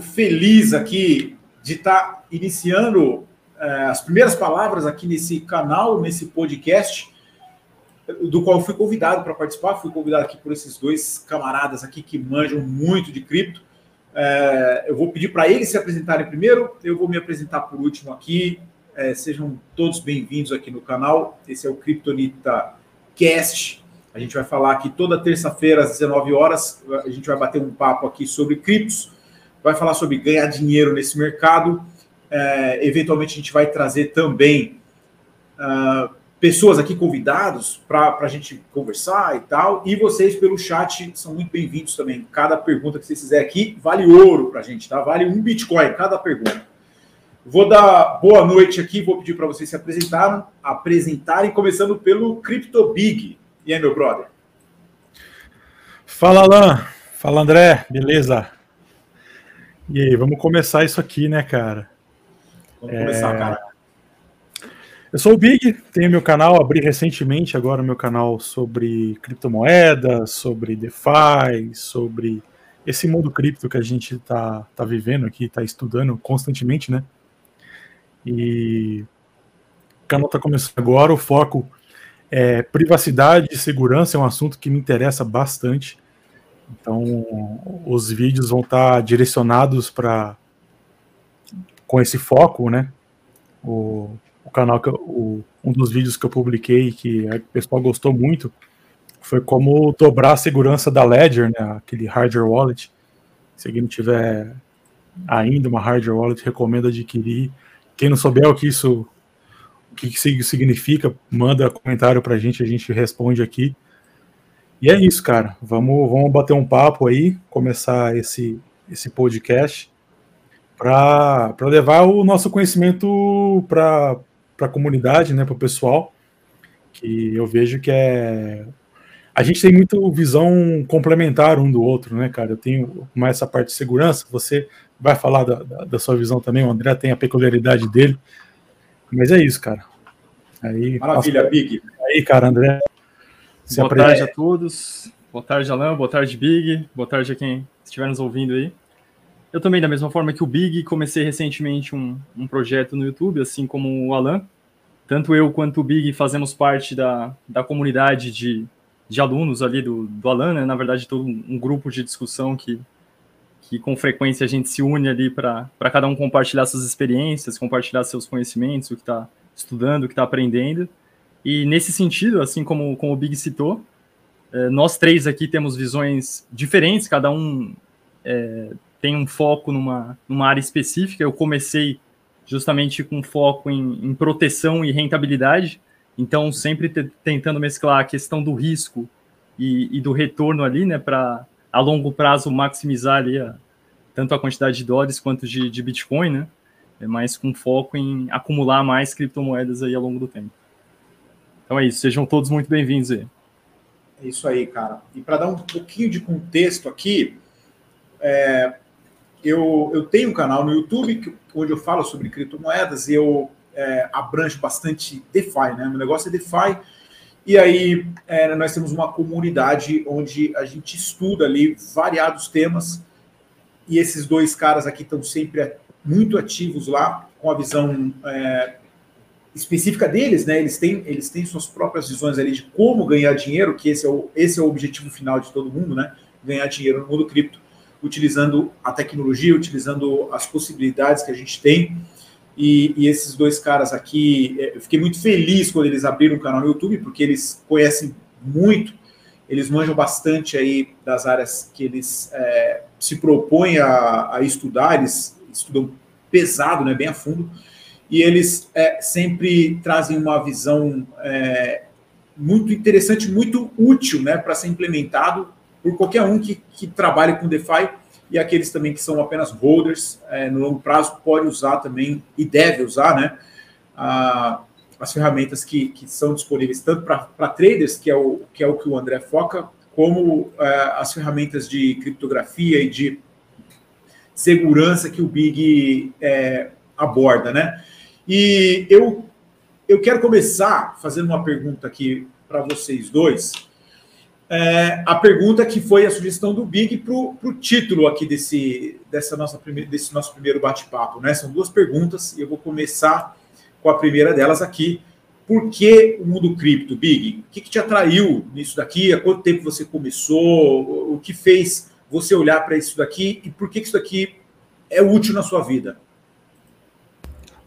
feliz aqui de estar tá iniciando é, as primeiras palavras aqui nesse canal, nesse podcast, do qual fui convidado para participar. Fui convidado aqui por esses dois camaradas aqui que manjam muito de cripto. É, eu vou pedir para eles se apresentarem primeiro, eu vou me apresentar por último aqui. É, sejam todos bem-vindos aqui no canal. Esse é o Kryptonita Cast. A gente vai falar aqui toda terça-feira às 19 horas. A gente vai bater um papo aqui sobre criptos, vai falar sobre ganhar dinheiro nesse mercado. É, eventualmente a gente vai trazer também uh, pessoas aqui convidados para a gente conversar e tal. E vocês pelo chat são muito bem-vindos também. Cada pergunta que vocês fizerem aqui vale ouro para a gente, tá? Vale um Bitcoin cada pergunta. Vou dar boa noite aqui, vou pedir para vocês se apresentarem, apresentarem, começando pelo Crypto Big. E aí, meu brother? Fala, Alan. Fala, André. Beleza? E aí, vamos começar isso aqui, né, cara? Vamos é... começar, cara. Eu sou o Big, tenho meu canal, abri recentemente agora meu canal sobre criptomoedas, sobre DeFi, sobre esse mundo cripto que a gente está tá vivendo aqui, está estudando constantemente, né? E o canal está começando agora, o foco é, privacidade e segurança é um assunto que me interessa bastante. Então, os vídeos vão estar direcionados para com esse foco, né? O, o canal que eu, o, um dos vídeos que eu publiquei que o pessoal gostou muito foi como dobrar a segurança da Ledger, né? Aquele hardware wallet. Se alguém não tiver ainda uma hardware wallet, recomendo adquirir. Quem não souber o que isso que isso significa, manda comentário pra gente, a gente responde aqui. E é isso, cara. Vamos, vamos bater um papo aí, começar esse, esse podcast para levar o nosso conhecimento para a comunidade, né, para o pessoal, que eu vejo que é. A gente tem muito visão complementar um do outro, né, cara? Eu tenho mais essa parte de segurança, você vai falar da, da, da sua visão também, o André tem a peculiaridade dele. Mas é isso, cara. Aí, Maravilha, nossa, Big. Aí, cara, André. Boa tarde a todos. Boa tarde, Alan. Boa tarde, Big. Boa tarde a quem estiver nos ouvindo aí. Eu também, da mesma forma que o Big, comecei recentemente um, um projeto no YouTube, assim como o Alan. Tanto eu quanto o Big fazemos parte da, da comunidade de, de alunos ali do, do Alan, né? Na verdade, todo um grupo de discussão que, que com frequência a gente se une ali para cada um compartilhar suas experiências, compartilhar seus conhecimentos, o que está estudando, o que está aprendendo. E nesse sentido, assim como, como o Big citou, é, nós três aqui temos visões diferentes, cada um é, tem um foco numa, numa área específica. Eu comecei justamente com foco em, em proteção e rentabilidade, então sempre tentando mesclar a questão do risco e, e do retorno ali, né, para a longo prazo maximizar ali a, tanto a quantidade de dólares quanto de, de Bitcoin, né? Mais com foco em acumular mais criptomoedas aí ao longo do tempo. Então é isso, sejam todos muito bem-vindos aí. É isso aí, cara. E para dar um pouquinho de contexto aqui, é, eu, eu tenho um canal no YouTube onde eu falo sobre criptomoedas e eu é, abranjo bastante DeFi, né? Meu negócio é DeFi e aí é, nós temos uma comunidade onde a gente estuda ali variados temas. E esses dois caras aqui estão sempre muito ativos lá, com a visão é, específica deles, né? Eles têm, eles têm suas próprias visões ali de como ganhar dinheiro, que esse é o, esse é o objetivo final de todo mundo, né? Ganhar dinheiro no mundo cripto, utilizando a tecnologia, utilizando as possibilidades que a gente tem. E, e, esses dois caras aqui, é, eu fiquei muito feliz quando eles abriram um canal no YouTube, porque eles conhecem muito, eles manjam bastante aí das áreas que eles é, se propõem a, a, estudar, eles estudam pesado, né, bem a fundo, e eles é, sempre trazem uma visão é, muito interessante, muito útil né, para ser implementado por qualquer um que, que trabalhe com DeFi e aqueles também que são apenas holders, é, no longo prazo, pode usar também e deve usar, né? A, as ferramentas que, que são disponíveis tanto para traders, que é, o, que é o que o André foca, como é, as ferramentas de criptografia e de segurança que o Big é, aborda, né? E eu, eu quero começar fazendo uma pergunta aqui para vocês dois, é, a pergunta que foi a sugestão do Big para o título aqui desse, dessa nossa desse nosso primeiro bate-papo. Né? São duas perguntas e eu vou começar com a primeira delas aqui. Por que o mundo cripto, Big? O que, que te atraiu nisso daqui? Há quanto tempo você começou? O que fez você olhar para isso daqui? E por que, que isso daqui é útil na sua vida?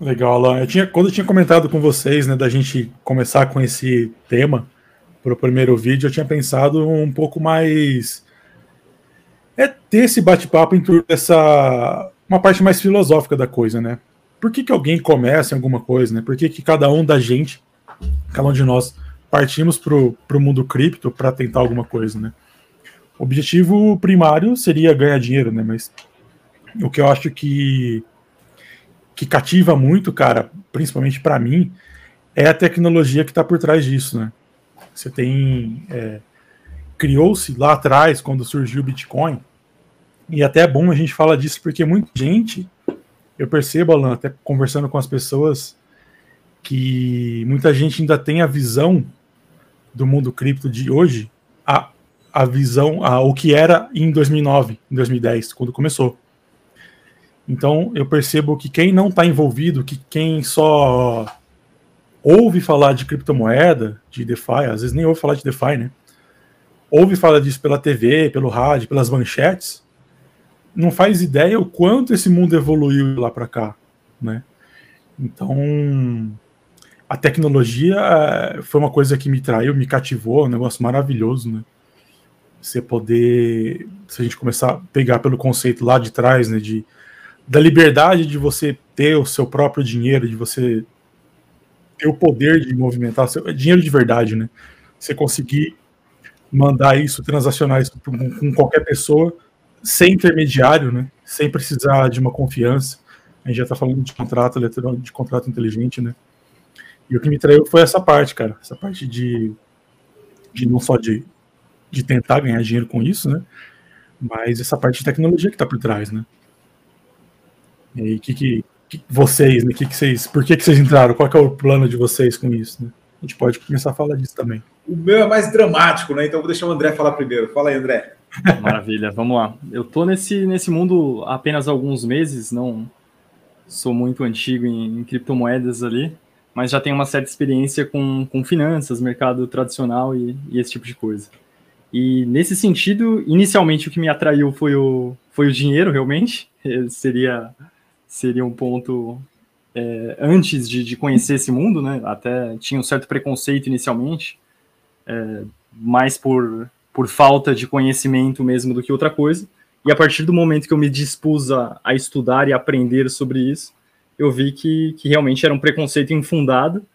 Legal, Alan. Eu tinha, quando eu tinha comentado com vocês, né, da gente começar com esse tema para o primeiro vídeo, eu tinha pensado um pouco mais. É ter esse bate-papo em torno dessa. uma parte mais filosófica da coisa, né? Por que, que alguém começa em alguma coisa, né? Por que, que cada um da gente, cada um de nós, partimos para o mundo cripto para tentar alguma coisa, né? O objetivo primário seria ganhar dinheiro, né? Mas o que eu acho que que cativa muito, cara, principalmente para mim, é a tecnologia que está por trás disso, né? Você tem é, criou-se lá atrás quando surgiu o Bitcoin e até é bom a gente falar disso porque muita gente, eu percebo, Alan, até conversando com as pessoas, que muita gente ainda tem a visão do mundo cripto de hoje, a, a visão, a, o que era em 2009, em 2010, quando começou. Então eu percebo que quem não está envolvido, que quem só ouve falar de criptomoeda, de DeFi, às vezes nem ouve falar de DeFi, né? Ouve falar disso pela TV, pelo rádio, pelas manchetes, não faz ideia o quanto esse mundo evoluiu lá para cá, né? Então, a tecnologia eh, foi uma coisa que me traiu, me cativou, um negócio maravilhoso, né? Você poder, se a gente começar a pegar pelo conceito lá de trás, né, de da liberdade de você ter o seu próprio dinheiro, de você ter o poder de movimentar seu é dinheiro de verdade, né? Você conseguir mandar isso, transacionar isso com qualquer pessoa sem intermediário, né? Sem precisar de uma confiança. A gente já está falando de contrato eletrônico, de contrato inteligente, né? E o que me traiu foi essa parte, cara, essa parte de, de não só de, de tentar ganhar dinheiro com isso, né? Mas essa parte de tecnologia que está por trás, né? E que, que, que vocês, né? Que, que vocês, por que, que vocês entraram? Qual é o plano de vocês com isso? Né? A gente pode começar a falar disso também. O meu é mais dramático, né? Então vou deixar o André falar primeiro. Fala aí, André. Maravilha, vamos lá. Eu tô nesse, nesse mundo há apenas alguns meses, não sou muito antigo em, em criptomoedas ali, mas já tenho uma certa experiência com, com finanças, mercado tradicional e, e, esse tipo de coisa. E nesse sentido, inicialmente o que me atraiu foi o, foi o dinheiro, realmente. seria seria um ponto é, antes de, de, conhecer esse mundo, né? Até tinha um certo preconceito inicialmente, é, mais por, por falta de conhecimento mesmo do que outra coisa. E a partir do momento que eu me dispus a, a estudar e aprender sobre isso, eu vi que, que realmente era um preconceito infundado,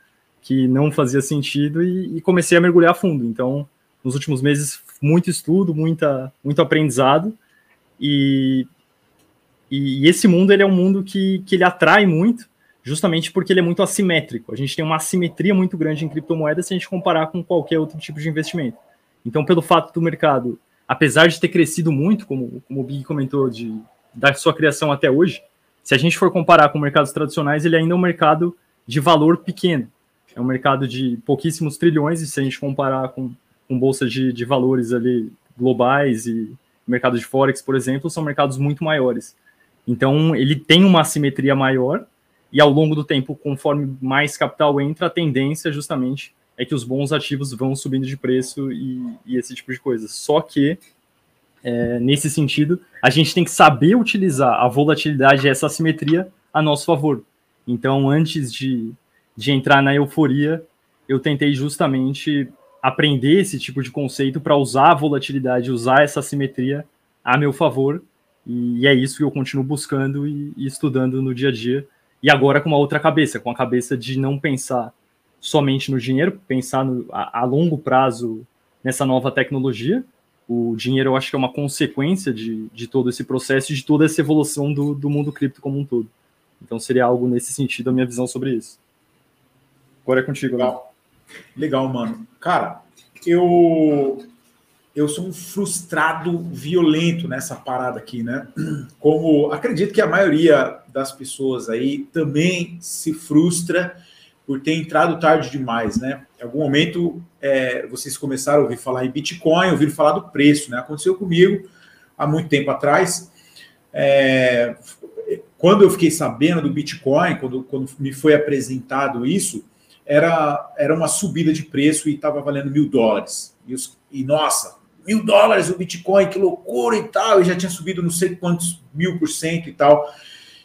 que não fazia sentido, e, e comecei a mergulhar fundo. Então, nos últimos meses, muito estudo, muita, muito aprendizado, e e, e, esse mundo ele é um mundo que, que ele atrai muito, justamente porque ele é muito assimétrico. A gente tem uma assimetria muito grande em criptomoedas se a gente comparar com qualquer outro tipo de investimento. Então, pelo fato do mercado, apesar de ter crescido muito, como, como o Big comentou, de, da sua criação até hoje, se a gente for comparar com mercados tradicionais, ele ainda é um mercado de valor pequeno. É um mercado de pouquíssimos trilhões, e se a gente comparar com, com bolsa de, de valores ali globais e mercado de Forex, por exemplo, são mercados muito maiores. Então, ele tem uma assimetria maior, e ao longo do tempo, conforme mais capital entra, a tendência justamente é que os bons ativos vão subindo de preço e, e esse tipo de coisa. Só que, é, nesse sentido, a gente tem que saber utilizar a volatilidade e essa assimetria a nosso favor. Então, antes de, de entrar na euforia, eu tentei justamente aprender esse tipo de conceito para usar a volatilidade, usar essa assimetria a meu favor e é isso que eu continuo buscando e, e estudando no dia a dia. E agora com uma outra cabeça, com a cabeça de não pensar somente no dinheiro, pensar no, a, a, longo prazo nessa nova tecnologia. O dinheiro eu acho que é uma consequência de, de todo esse processo, de toda essa evolução do, do mundo cripto como um todo. Então seria algo nesse sentido a minha visão sobre isso. Agora é contigo, Legal, Legal mano. Cara, eu eu sou um frustrado violento nessa parada aqui, né? Como acredito que a maioria das pessoas aí também se frustra por ter entrado tarde demais, né? Em algum momento é, vocês começaram a ouvir falar em Bitcoin, ouviram falar do preço, né? Aconteceu comigo há muito tempo atrás. É, quando eu fiquei sabendo do Bitcoin, quando, quando me foi apresentado isso, era, era uma subida de preço e estava valendo mil dólares. E, os, e, nossa, mil dólares o Bitcoin, que loucura e tal. E já tinha subido não sei quantos mil por cento e tal.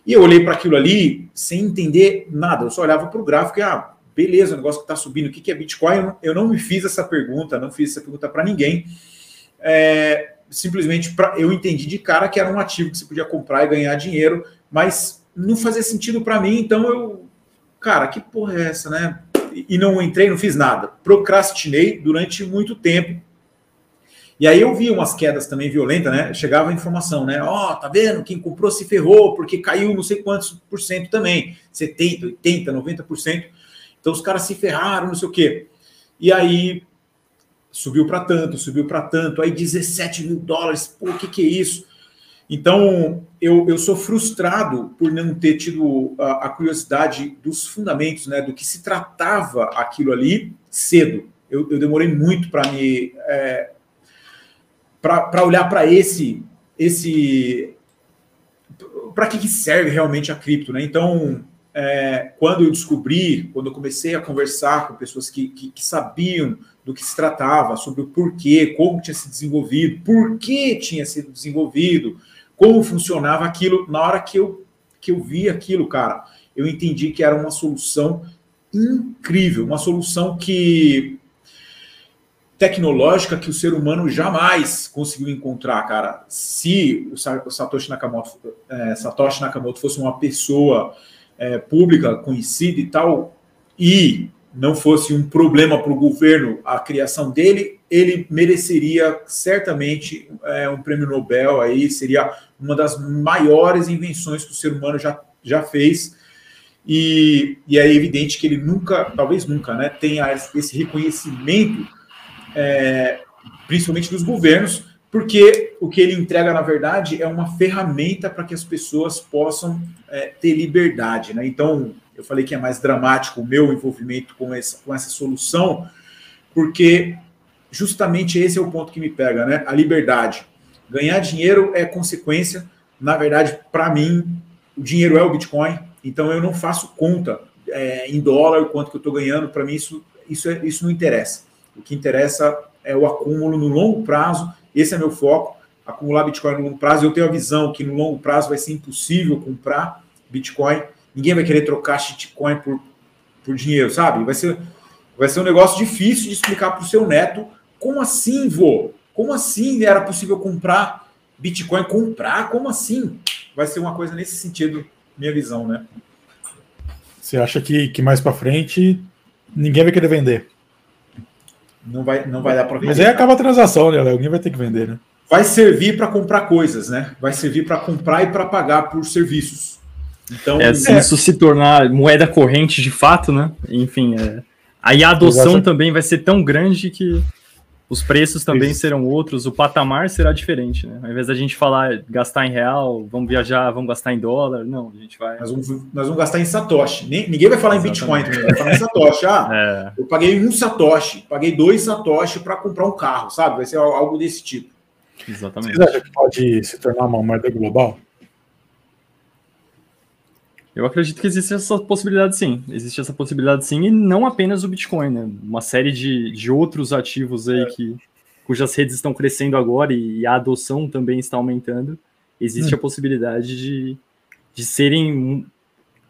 E eu olhei para aquilo ali sem entender nada. Eu só olhava para o gráfico e, ah, beleza, o negócio que está subindo, o que, que é Bitcoin? Eu não me fiz essa pergunta, não fiz essa pergunta para ninguém. É, simplesmente pra, eu entendi de cara que era um ativo que você podia comprar e ganhar dinheiro, mas não fazia sentido para mim, então eu, cara, que porra é essa, né? E não entrei, não fiz nada. Procrastinei durante muito tempo. E aí eu vi umas quedas também violentas, né? Chegava a informação, né? Ó, oh, tá vendo? Quem comprou se ferrou porque caiu não sei quantos por cento também. 70, 80, 90%. Então os caras se ferraram, não sei o quê. E aí subiu para tanto, subiu para tanto, aí 17 mil dólares, pô, o que, que é isso? Então, eu, eu sou frustrado por não ter tido a, a, curiosidade dos fundamentos, né, do que se tratava aquilo ali cedo. Eu, eu demorei muito para me. É, para olhar para esse. esse para que, que serve realmente a cripto, né? Então, é, quando eu descobri, quando eu comecei a conversar com pessoas que, que, que, sabiam do que se tratava, sobre o porquê, como tinha se desenvolvido, por que tinha sido desenvolvido, como funcionava aquilo, na hora que eu, que eu vi aquilo, cara, eu entendi que era uma solução incrível, uma solução que tecnológica que o ser humano jamais conseguiu encontrar, cara. Se o Satoshi Nakamoto, é, Satoshi Nakamoto fosse uma pessoa é, pública, conhecida e tal, e não fosse um problema para o governo a criação dele, ele mereceria certamente é, um prêmio Nobel aí, seria uma das maiores invenções que o ser humano já, já fez. E, e é evidente que ele nunca, talvez nunca, né, tenha esse reconhecimento, é, principalmente dos governos, porque o que ele entrega, na verdade, é uma ferramenta para que as pessoas possam é, ter liberdade. Né? Então, eu falei que é mais dramático o meu envolvimento com essa, com essa solução, porque justamente esse é o ponto que me pega, né? A liberdade. Ganhar dinheiro é consequência. Na verdade, para mim, o dinheiro é o Bitcoin, então eu não faço conta é, em dólar quanto que eu estou ganhando. Para mim, isso, isso, é, isso não interessa. O que interessa é o acúmulo no longo prazo esse é meu foco, acumular Bitcoin no longo prazo. Eu tenho a visão que no longo prazo vai ser impossível comprar Bitcoin. Ninguém vai querer trocar shitcoin por, por dinheiro, sabe? Vai ser, vai ser um negócio difícil de explicar para o seu neto. Como assim, vô? Como assim era possível comprar Bitcoin? Comprar? Como assim? Vai ser uma coisa nesse sentido, minha visão, né? Você acha que, que mais para frente ninguém vai querer vender? Não vai, não vai dar para vender. Mas aí acaba a transação, né? Alguém vai ter que vender, né? Vai servir para comprar coisas, né? Vai servir para comprar e para pagar por serviços. Então, é, se é... isso se tornar moeda corrente de fato, né? Enfim, é... aí a adoção Exato. também vai ser tão grande que os preços também Isso. serão outros, o patamar será diferente, né? Ao invés da gente falar gastar em real, vamos viajar, vamos gastar em dólar, não, a gente vai. Nós vamos, nós vamos gastar em Satoshi. ninguém vai falar Exatamente. em Bitcoin também, vai falar em Satoshi. Ah, é. eu paguei um Satoshi, paguei dois Satoshi para comprar um carro, sabe? Vai ser algo desse tipo. Exatamente. Você acha que pode se tornar uma moeda global? Eu acredito que existe essa possibilidade sim. Existe essa possibilidade sim, e não apenas o Bitcoin, né? Uma série de, de outros ativos aí é. que, cujas redes estão crescendo agora e, a adoção também está aumentando. Existe hum. a possibilidade de, de serem,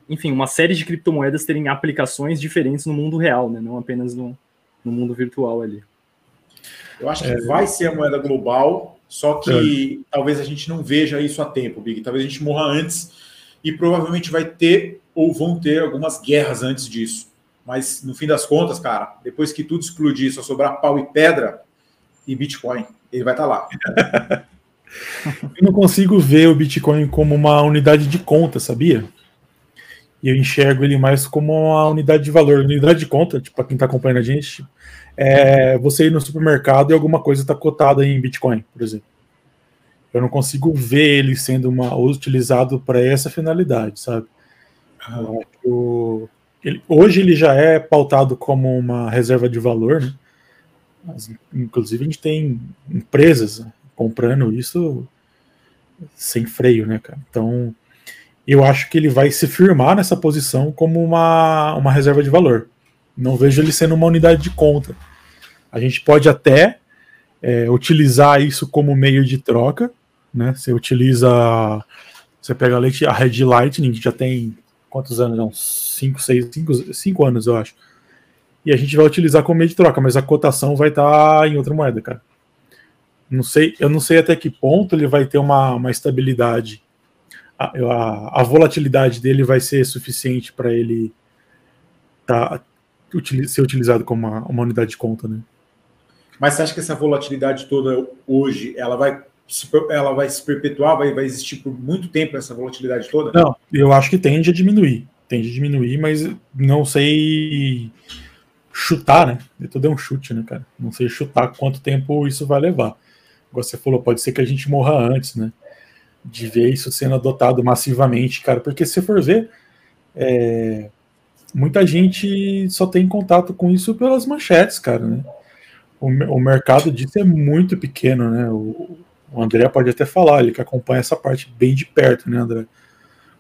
enfim, uma série de criptomoedas terem aplicações diferentes no mundo real, né? Não apenas no, no mundo virtual ali. Eu acho que é. vai ser a moeda global, só que é. talvez a gente não veja isso a tempo, Big. Talvez a gente morra antes e provavelmente vai ter ou vão ter algumas guerras antes disso. Mas no fim das contas, cara, depois que tudo explodir, só sobrar pau e pedra e Bitcoin, ele vai estar tá lá. eu não consigo ver o Bitcoin como uma unidade de conta, sabia? E eu enxergo ele mais como uma unidade de valor. Unidade de conta, tipo, para quem está acompanhando a gente, é você ir no supermercado e alguma coisa está cotada em Bitcoin, por exemplo eu não consigo ver ele sendo uma, utilizado para essa finalidade, sabe? Eu, ele, hoje ele já é pautado como uma reserva de valor, né? Mas, inclusive a gente tem empresas comprando isso sem freio, né, cara? Então eu acho que ele vai se firmar nessa posição como uma, uma reserva de valor. Não vejo ele sendo uma unidade de conta. A gente pode até é, utilizar isso como meio de troca, né? Você utiliza, você pega a, Red Lightning, que já tem quantos anos? Uns 5, 6, 5 anos, eu acho. E a gente vai utilizar como meio de troca, mas a cotação vai estar tá em outra moeda, cara. Não sei, eu não sei até que ponto ele vai ter uma, uma estabilidade. A, a, a volatilidade dele vai ser suficiente para ele tá, ser utilizado como uma, uma unidade de conta, né? Mas você acha que essa volatilidade toda hoje, ela vai ela vai se perpetuar, vai, vai existir por muito tempo essa volatilidade toda? Não, eu acho que tende a diminuir. Tende a diminuir, mas não sei chutar, né? Tudo é um chute, né, cara? Não sei chutar quanto tempo isso vai levar. Como você falou, pode ser que a gente morra antes, né? De ver isso sendo adotado massivamente, cara. Porque se for ver, é... muita gente só tem contato com isso pelas manchetes, cara, né? O, o mercado disso é muito pequeno, né? O, o André pode até falar, ele que acompanha essa parte bem de perto, né, André?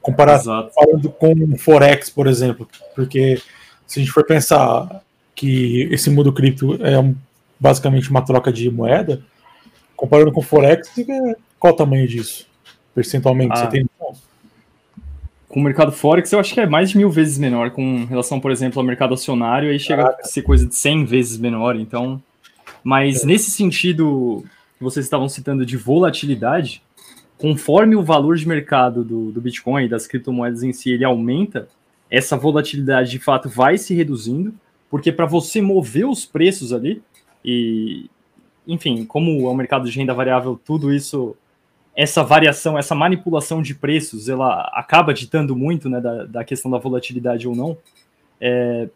Comparado falando com o Forex, por exemplo, porque se a gente for pensar que esse mundo cripto é basicamente uma troca de moeda, comparando com o Forex, qual o tamanho disso? Percentualmente, ah, você tem com o mercado Forex, eu acho que é mais de mil vezes menor com relação, por exemplo, ao mercado acionário, aí chega Caraca. a ser coisa de 100 vezes menor, então... Mas é. nesse sentido que vocês estavam citando de volatilidade, conforme o valor de mercado do, do Bitcoin e das criptomoedas em si ele aumenta, essa volatilidade de fato vai se reduzindo, porque para você mover os preços ali, e enfim, como é um mercado de renda variável, tudo isso, essa variação, essa manipulação de preços, ela acaba ditando muito né, da, da questão da volatilidade ou não, é,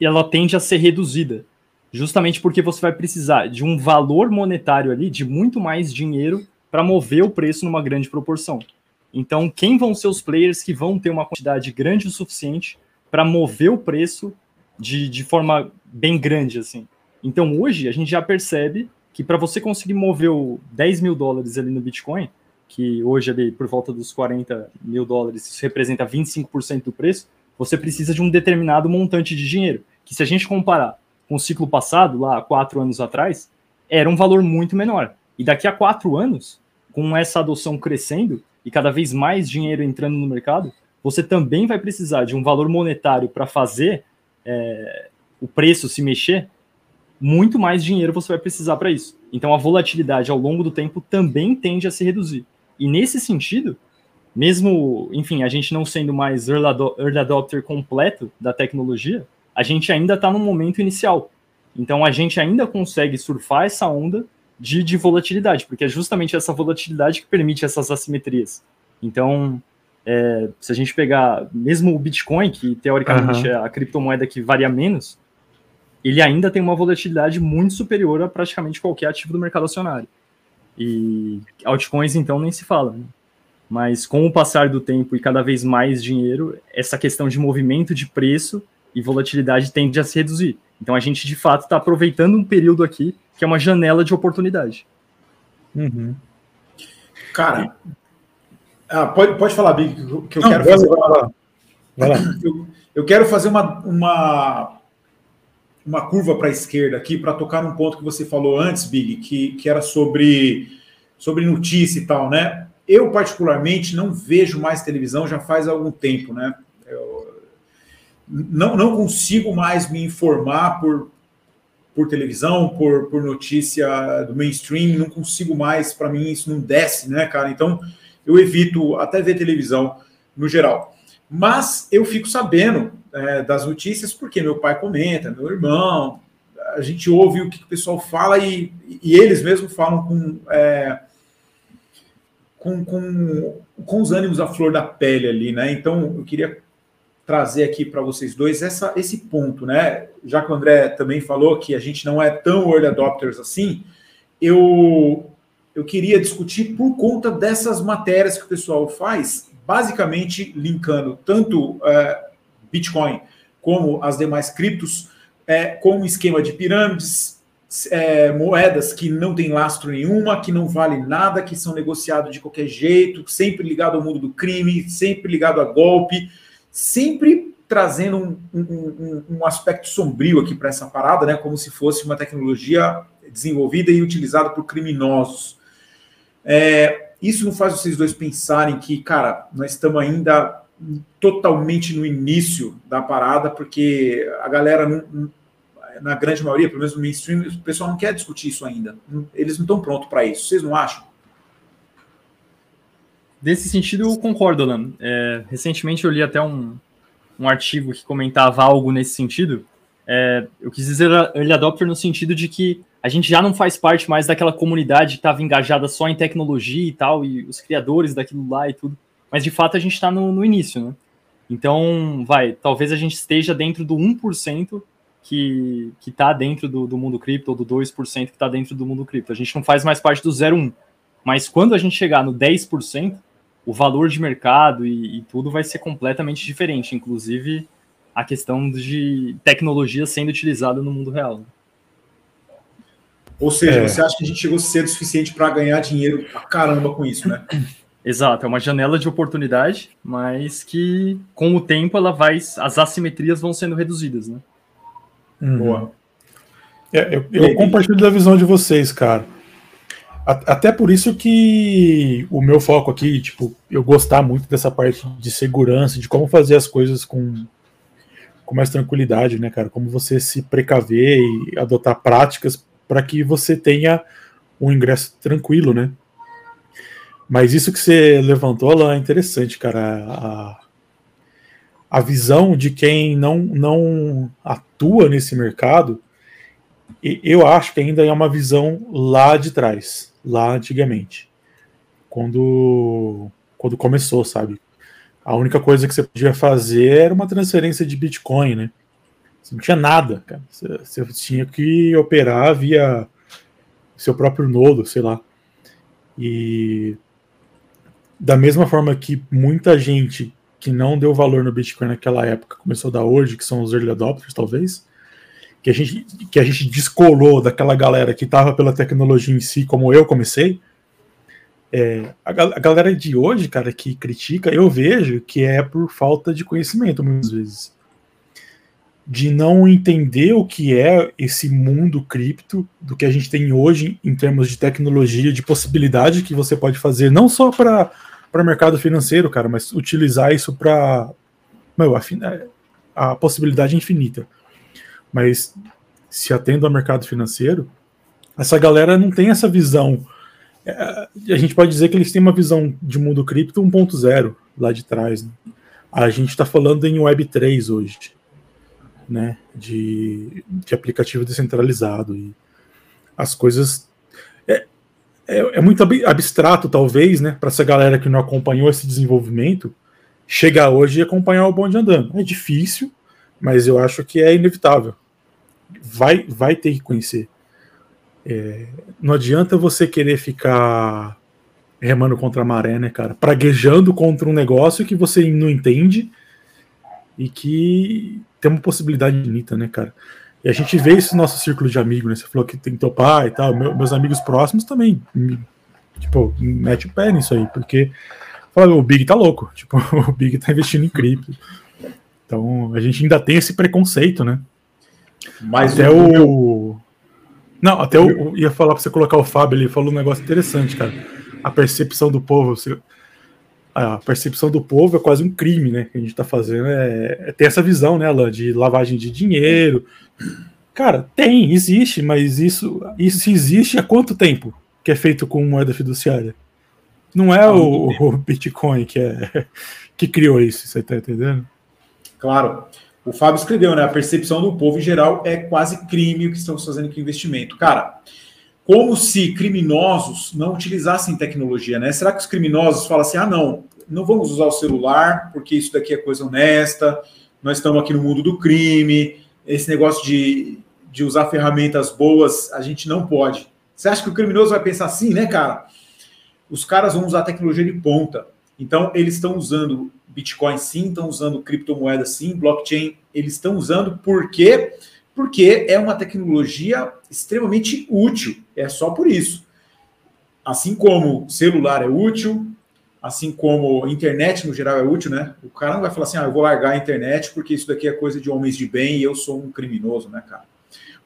ela tende a ser reduzida justamente porque você vai precisar de um valor monetário ali, de muito mais dinheiro para mover o preço numa grande proporção. Então, quem vão ser os players que vão ter uma quantidade grande o suficiente para mover o preço de, de forma bem grande, assim? Então, hoje, a gente já percebe que para você conseguir mover o 10 mil dólares ali no Bitcoin, que hoje ali por volta dos 40 mil dólares, isso representa 25% do preço, você precisa de um determinado montante de dinheiro. Que se a gente comparar com o ciclo passado, lá quatro anos atrás, era um valor muito menor. E daqui a quatro anos, com essa adoção crescendo e cada vez mais dinheiro entrando no mercado, você também vai precisar de um valor monetário para fazer é, o preço se mexer. Muito mais dinheiro você vai precisar para isso. Então a volatilidade ao longo do tempo também tende a se reduzir. E nesse sentido, mesmo, enfim, a gente não sendo mais early adopter completo da tecnologia, a gente ainda está no momento inicial. Então a gente ainda consegue surfar essa onda de, de, volatilidade, porque é justamente essa volatilidade que permite essas assimetrias. Então, é, se a gente pegar mesmo o Bitcoin, que teoricamente uhum. é a criptomoeda que varia menos, ele ainda tem uma volatilidade muito superior a praticamente qualquer ativo do mercado acionário. E altcoins, então, nem se fala. Né? Mas com o passar do tempo e cada vez mais dinheiro, essa questão de movimento de preço e volatilidade tende a se reduzir. Então a gente de fato está aproveitando um período aqui que é uma janela de oportunidade. Uhum. Cara, ah, pode, pode falar, Big, que eu Não, quero fazer. Vai lá. Vai lá. Eu, eu quero fazer uma, uma, uma curva para a esquerda aqui para tocar num ponto que você falou antes, Big, que, que era sobre, sobre notícia e tal, né? Eu, particularmente, não vejo mais televisão já faz algum tempo, né? Não, não consigo mais me informar por, por televisão, por, por notícia do mainstream, não consigo mais, para mim isso não desce, né, cara? Então eu evito até ver televisão no geral. Mas eu fico sabendo é, das notícias porque meu pai comenta, meu irmão, a gente ouve o que o pessoal fala e, e eles mesmos falam com, é, com, com, com os ânimos à flor da pele ali, né? Então eu queria trazer aqui para vocês dois essa, esse ponto, né? Já que o André também falou que a gente não é tão early adopters assim, eu, eu queria discutir por conta dessas matérias que o pessoal faz, basicamente linkando tanto é, Bitcoin, como as demais criptos, é, com um esquema de pirâmides, é, moedas que não tem lastro nenhuma, que não vale nada, que são negociados de qualquer jeito, sempre ligado ao mundo do crime, sempre ligado a golpe, sempre trazendo um, um, um aspecto sombrio aqui para essa parada, né? Como se fosse uma tecnologia desenvolvida e utilizada por criminosos. É, isso não faz vocês dois pensarem que, cara, nós estamos ainda totalmente no início da parada, porque a galera, na grande maioria, pelo menos no mainstream, o pessoal não quer discutir isso ainda. Eles não estão prontos para isso. Vocês não acham? Nesse sentido, eu concordo, Alan. É, recentemente eu li até um, um artigo que comentava algo nesse sentido. É, eu quis dizer early adopter no sentido de que a gente já não faz parte mais daquela comunidade que estava engajada só em tecnologia e tal, e os criadores daquilo lá e tudo. Mas de fato a gente está no, no, início, né? Então, vai, talvez a gente esteja dentro do 1% que está dentro do, do, mundo cripto, ou do 2% que está dentro do mundo cripto. A gente não faz mais parte do 0,1%. Mas quando a gente chegar no 10%, o valor de mercado e, e, tudo vai ser completamente diferente, inclusive a questão de tecnologia sendo utilizada no mundo real. Ou seja, é. você acha que a gente chegou cedo o suficiente para ganhar dinheiro pra caramba com isso, né? Exato, é uma janela de oportunidade, mas que com o tempo ela vai, as assimetrias vão sendo reduzidas, né? Uhum. Boa. É, eu, eu compartilho da visão de vocês, cara. Até por isso que o meu foco aqui, tipo, eu gostar muito dessa parte de segurança, de como fazer as coisas com, com mais tranquilidade, né, cara? Como você se precaver e adotar práticas para que você tenha um ingresso tranquilo, né? Mas isso que você levantou lá é interessante, cara. A, a visão de quem não, não atua nesse mercado, eu acho que ainda é uma visão lá de trás lá antigamente. Quando, quando começou, sabe? A única coisa que você podia fazer era uma transferência de Bitcoin, né? Você não tinha nada, cara. Você, você tinha que operar via seu próprio nodo, sei lá. E da mesma forma que muita gente que não deu valor no Bitcoin naquela época começou a dar hoje, que são os early adopters, talvez, que a gente, que a gente descolou daquela galera que estava pela tecnologia em si, como eu comecei, é, a, a, galera de hoje, cara, que critica, eu vejo que é por falta de conhecimento, muitas vezes. De não entender o que é esse mundo cripto, do que a gente tem hoje em termos de tecnologia, de possibilidade que você pode fazer, não só para o mercado financeiro, cara, mas utilizar isso para a, possibilidade infinita mas se atendo ao mercado financeiro, essa galera não tem essa visão. É, a gente pode dizer que eles têm uma visão de mundo cripto 1.0 lá de trás. Né? A gente está falando em Web3 hoje, né? De, de aplicativo descentralizado. E as coisas. É, é, é muito abstrato, talvez, né? Para essa galera que não acompanhou esse desenvolvimento, chegar hoje e acompanhar o bonde andando. É difícil, mas eu acho que é inevitável vai, vai ter que conhecer. É, não adianta você querer ficar remando contra a maré, né, cara? Praguejando contra um negócio que você não entende e que tem uma possibilidade infinita, né, cara? E a gente vê isso no nosso círculo de amigos, né? Você falou que tem que topar e tal. Meu, meus amigos próximos também, tipo, mete o pé nisso aí, porque fala, o Big tá louco, tipo, o Big tá investindo em cripto. Então, a gente ainda tem esse preconceito, né? Mas até o. o... Não, até eu... eu ia falar para você colocar o Fábio, ele falou um negócio interessante, cara. A percepção do povo. Você... A percepção do povo é quase um crime, né? Que a gente está fazendo. É, é ter essa visão, né, Alan, de lavagem de dinheiro. Cara, tem, existe, mas isso, isso existe há quanto tempo que é feito com moeda fiduciária? Não é o, o Bitcoin que, é, que criou isso, você tá entendendo? Claro. O Fábio escreveu, né? A percepção do povo em geral é quase crime o que estamos fazendo com investimento. Cara, como se criminosos não utilizassem tecnologia, né? Será que os criminosos falam assim: ah, não, não vamos usar o celular, porque isso daqui é coisa honesta, nós estamos aqui no mundo do crime, esse negócio de, de usar ferramentas boas, a gente não pode. Você acha que o criminoso vai pensar assim, né, cara? Os caras vão usar tecnologia de ponta. Então, eles estão usando Bitcoin sim, estão usando criptomoeda sim, blockchain eles estão usando, por quê? Porque é uma tecnologia extremamente útil, é só por isso. Assim como celular é útil, assim como internet no geral é útil, né? O cara não vai falar assim, ah, eu vou largar a internet porque isso daqui é coisa de homens de bem e eu sou um criminoso, né, cara?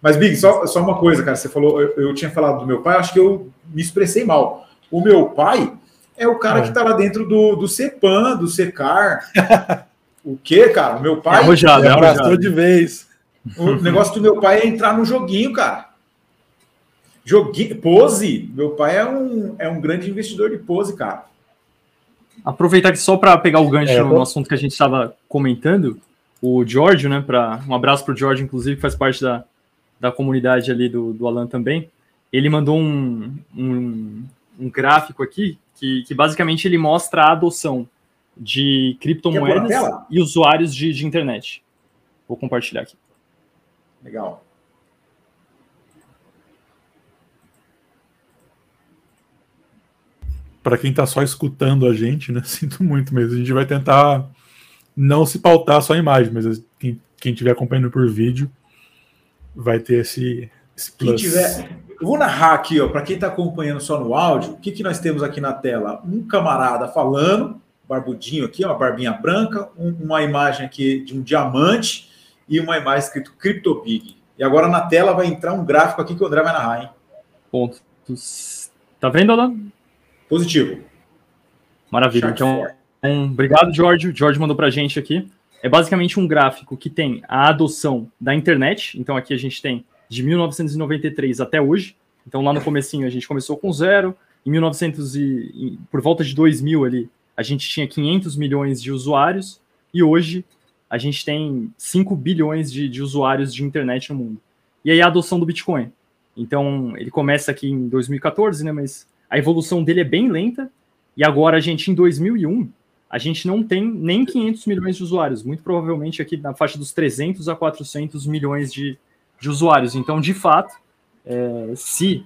Mas, Big, só, só uma coisa, cara, você falou, eu, eu tinha falado do meu pai, acho que eu me expressei mal. O meu pai é o cara é. que tá lá dentro do, do CEPAM, do SECAR. o quê, cara? O meu pai. É arrojado, é de vez. O negócio do meu pai é entrar no joguinho, cara. Joguinho, pose. Meu pai é um, é um grande investidor de pose, cara. Aproveitar que só para pegar o gancho é, no assunto que a gente estava comentando, o Giorgio, né? Pra, um abraço para o Giorgio, inclusive, que faz parte da, da comunidade ali do, do Alan também. Ele mandou um, um, um gráfico aqui que, que basicamente ele mostra a adoção de criptomoedas e usuários de, de internet. Vou compartilhar aqui. Legal. Para quem está só escutando a gente, né? Sinto muito mesmo. A gente vai tentar não se pautar só em imagem, mas quem, quem estiver acompanhando por vídeo vai ter esse, esse plus. Quem tiver, eu vou narrar aqui, ó, para quem está acompanhando só no áudio, o que, que nós temos aqui na tela? Um camarada falando, barbudinho aqui, uma barbinha branca, um, uma imagem aqui de um diamante e uma imagem escrito CryptoBig. E agora na tela vai entrar um gráfico aqui que o André vai narrar, hein? Pontos. Tá vendo, Alan? Positivo. Maravilha. Chart então, um, obrigado, Jorge. O Jorge mandou para a gente aqui. É basicamente um gráfico que tem a adoção da internet. Então, aqui a gente tem de 1993 até hoje. Então, lá no comecinho a gente começou com zero. Em 1900 e, por volta de 2000 ali, a gente tinha 500 milhões de usuários e hoje a gente tem 5 bilhões de, de usuários de internet no mundo. E aí a adoção do Bitcoin. Então, ele começa aqui em 2014, né, mas a evolução dele é bem lenta. E agora a gente em 2001, a gente não tem nem 500 milhões de usuários, muito provavelmente aqui na faixa dos 300 a 400 milhões de, de usuários. Então, de fato, é, se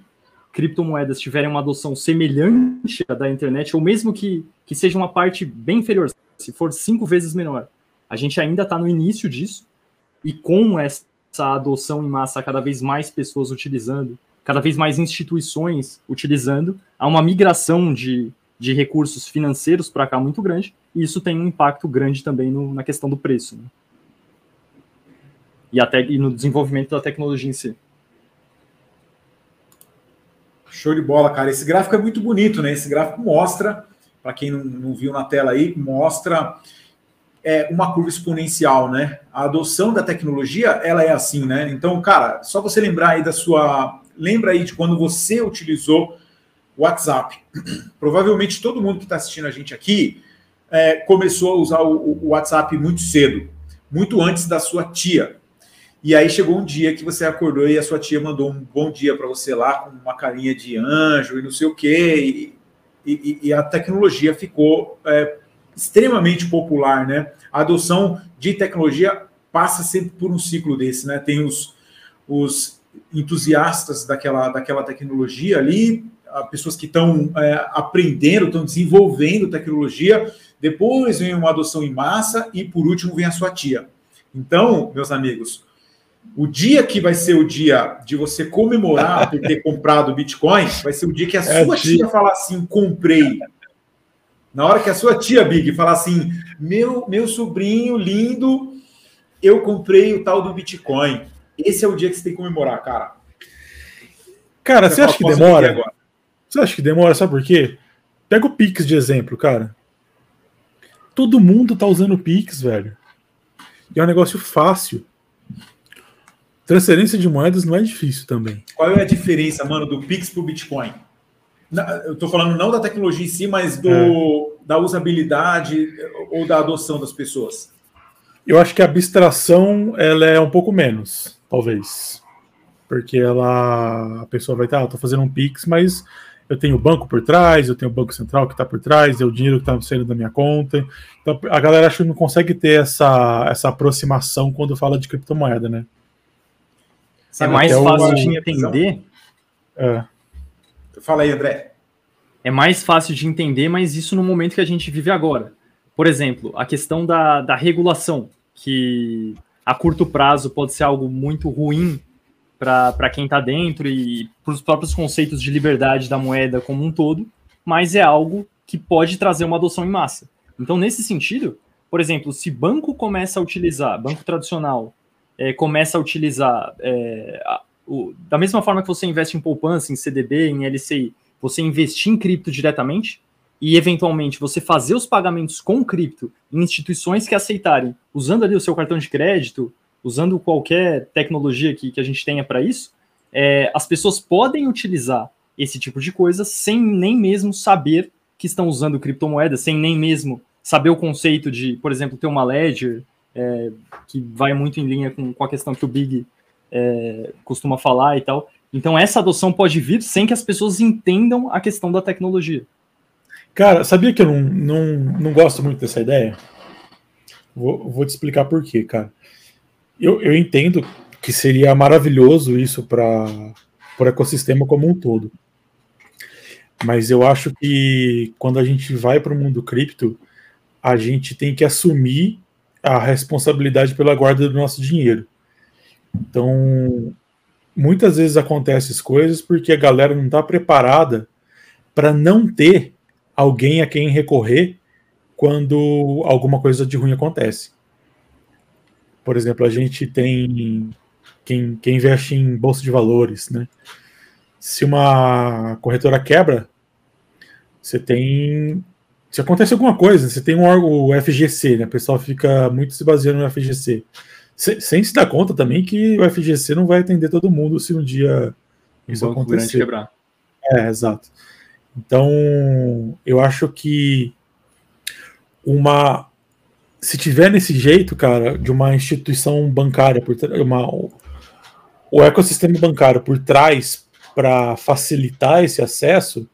criptomoedas tiverem uma adoção semelhante à da internet, ou mesmo que, que seja uma parte bem inferior, se for cinco vezes menor, a gente ainda está no início disso, e com essa adoção em massa, cada vez mais pessoas utilizando, cada vez mais instituições utilizando, há uma migração de, de recursos financeiros para cá muito grande, e isso tem um impacto grande também no, na questão do preço. Né? E, até, e no desenvolvimento da tecnologia em si. Show de bola, cara. Esse gráfico é muito bonito, né? Esse gráfico mostra, para quem não, não, viu na tela aí, mostra é, uma curva exponencial, né? A adoção da tecnologia, ela é assim, né? Então, cara, só você lembrar aí da sua. Lembra aí de quando você utilizou o WhatsApp. Provavelmente todo mundo que está assistindo a gente aqui é, começou a usar o, o WhatsApp muito cedo, muito antes da sua tia. E aí chegou um dia que você acordou e a sua tia mandou um bom dia para você lá, com uma carinha de anjo e não sei o quê. E, e, e a tecnologia ficou é, extremamente popular, né? A adoção de tecnologia passa sempre por um ciclo desse, né? Tem os, os entusiastas daquela, daquela tecnologia ali, pessoas que estão é, aprendendo, estão desenvolvendo tecnologia, depois vem uma adoção em massa e por último vem a sua tia. Então, meus amigos, o dia que vai ser o dia de você comemorar por ter comprado Bitcoin, vai ser o dia que a é sua tia falar assim: comprei. Na hora que a sua tia Big falar assim: meu, meu sobrinho lindo, eu comprei o tal do Bitcoin. Esse é o dia que você tem que comemorar, cara. Cara, você, você acha que demora? Você acha que demora? Sabe por quê? Pega o Pix de exemplo, cara. Todo mundo tá usando o Pix, velho. E é um negócio fácil. Transferência de moedas não é difícil também. Qual é a diferença, mano, do Pix para o Bitcoin? Eu estou falando não da tecnologia em si, mas do, é. da usabilidade ou da adoção das pessoas. Eu acho que a abstração ela é um pouco menos, talvez. Porque ela a pessoa vai estar, ah, estou fazendo um Pix, mas eu tenho o banco por trás, eu tenho o Banco Central que está por trás, é o dinheiro que está saindo da minha conta. Então, a galera acho que não consegue ter essa, essa aproximação quando fala de criptomoeda, né? É mais fácil uma... de entender. É. Fala aí, André. É mais fácil de entender, mas isso no momento que a gente vive agora. por exemplo, a questão da, da regulação, que a curto prazo pode ser algo muito ruim para quem está dentro e para os próprios conceitos de liberdade da moeda como um todo, mas é algo que pode trazer uma adoção em massa. Então, nesse sentido, por exemplo, se banco começa a utilizar, banco tradicional, é, começa a utilizar, é, a, o, da mesma forma que você investe em poupança, em CDB, em LCI, você investir em cripto diretamente e, eventualmente, você fazer os pagamentos com cripto em instituições que aceitarem, usando ali o seu cartão de crédito, usando qualquer tecnologia que, que a gente tenha para isso, é, as pessoas podem utilizar esse tipo de coisa sem nem mesmo saber que estão usando criptomoedas, sem nem mesmo saber o conceito de, por exemplo, ter uma ledger, é, que vai muito em linha com, com a questão que o Big é, costuma falar e tal. Então, essa adoção pode vir sem que as pessoas entendam a questão da tecnologia. Cara, sabia que eu não, não, não gosto muito dessa ideia? Vou, vou te explicar por quê, cara. Eu, eu entendo que seria maravilhoso isso para o ecossistema como um todo. Mas eu acho que quando a gente vai para o mundo cripto, a gente tem que assumir a responsabilidade pela guarda do nosso dinheiro. Então, muitas vezes acontecem coisas porque a galera não está preparada para não ter alguém a quem recorrer quando alguma coisa de ruim acontece. Por exemplo, a gente tem quem, quem investe em bolsa de valores, né? Se uma corretora quebra, você tem. Se acontece alguma coisa, você tem um órgão, o FGC, né? O pessoal fica muito se baseando no FGC. Se, sem se dar conta também que o FGC não vai atender todo mundo se um dia isso acontecer. Quebrar. É, exato. Então, eu acho que uma se tiver nesse jeito, cara, de uma instituição bancária, por uma, o ecossistema bancário por trás para facilitar esse acesso,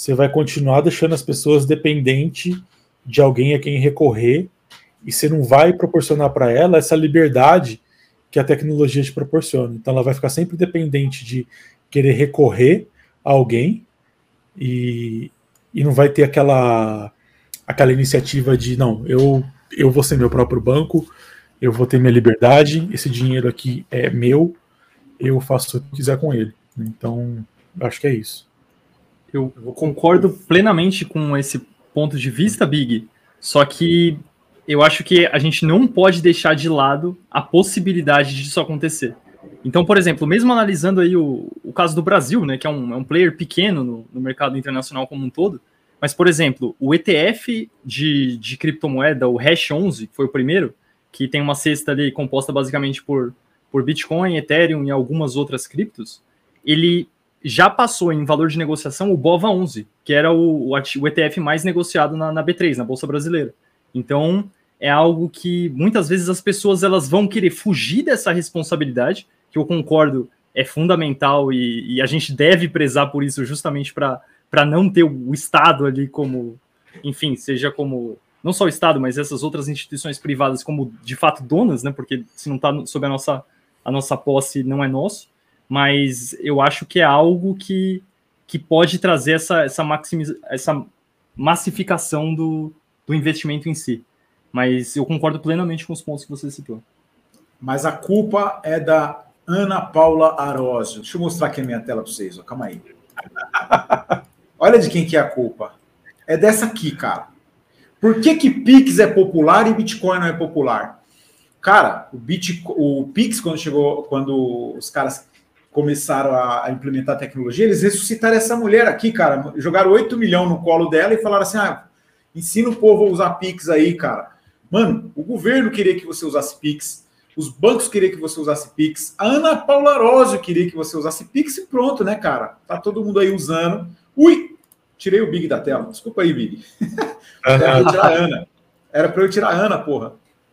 você vai continuar deixando as pessoas dependentes de alguém a quem recorrer e você não vai proporcionar para ela essa liberdade que a tecnologia te proporciona. Então ela vai ficar sempre dependente de querer recorrer a alguém e, e não vai ter aquela aquela iniciativa de não, eu eu vou ser meu próprio banco, eu vou ter minha liberdade, esse dinheiro aqui é meu, eu faço o que quiser com ele. Então, acho que é isso. Eu concordo plenamente com esse ponto de vista, Big, só que eu acho que a gente não pode deixar de lado a possibilidade disso acontecer. Então, por exemplo, mesmo analisando aí o, o caso do Brasil, né, que é um, é um player pequeno no, no mercado internacional como um todo, mas, por exemplo, o ETF de, de criptomoeda, o Hash 11, que foi o primeiro, que tem uma cesta ali composta basicamente por, por Bitcoin, Ethereum e algumas outras criptos, ele já passou em valor de negociação o BOVA 11, que era o, o, ETF mais negociado na, na, B3, na Bolsa Brasileira. Então, é algo que muitas vezes as pessoas elas vão querer fugir dessa responsabilidade, que eu concordo é fundamental e, e a gente deve prezar por isso justamente para para não ter o Estado ali como, enfim, seja como não só o Estado, mas essas outras instituições privadas como de fato donas, né? Porque se não está sob a nossa a nossa posse não é nosso. Mas eu acho que é algo que, que pode trazer essa essa, maximiz, essa massificação do, do investimento em si. Mas eu concordo plenamente com os pontos que você citou. Mas a culpa é da Ana Paula Arósio. Deixa eu mostrar aqui a minha tela para vocês. Ó. Calma aí. Olha de quem que é a culpa. É dessa aqui, cara. Por que, que Pix é popular e Bitcoin não é popular? Cara, o, Bitcoin, o Pix, quando chegou, quando os caras começaram a, a, implementar a tecnologia, eles ressuscitaram essa mulher aqui, cara. Jogaram 8 milhões no colo dela e falaram assim: ah, ensina o povo a usar Pix aí, cara. Mano, o governo queria que você usasse Pix, os bancos queriam que você usasse Pix, a Ana Paula Rosio queria que você usasse Pix e pronto, né, cara? Tá todo mundo aí usando. Ui, tirei o Big da tela. Desculpa aí, Big. Era pra eu tirar a Ana. Era para eu tirar a Ana, porra.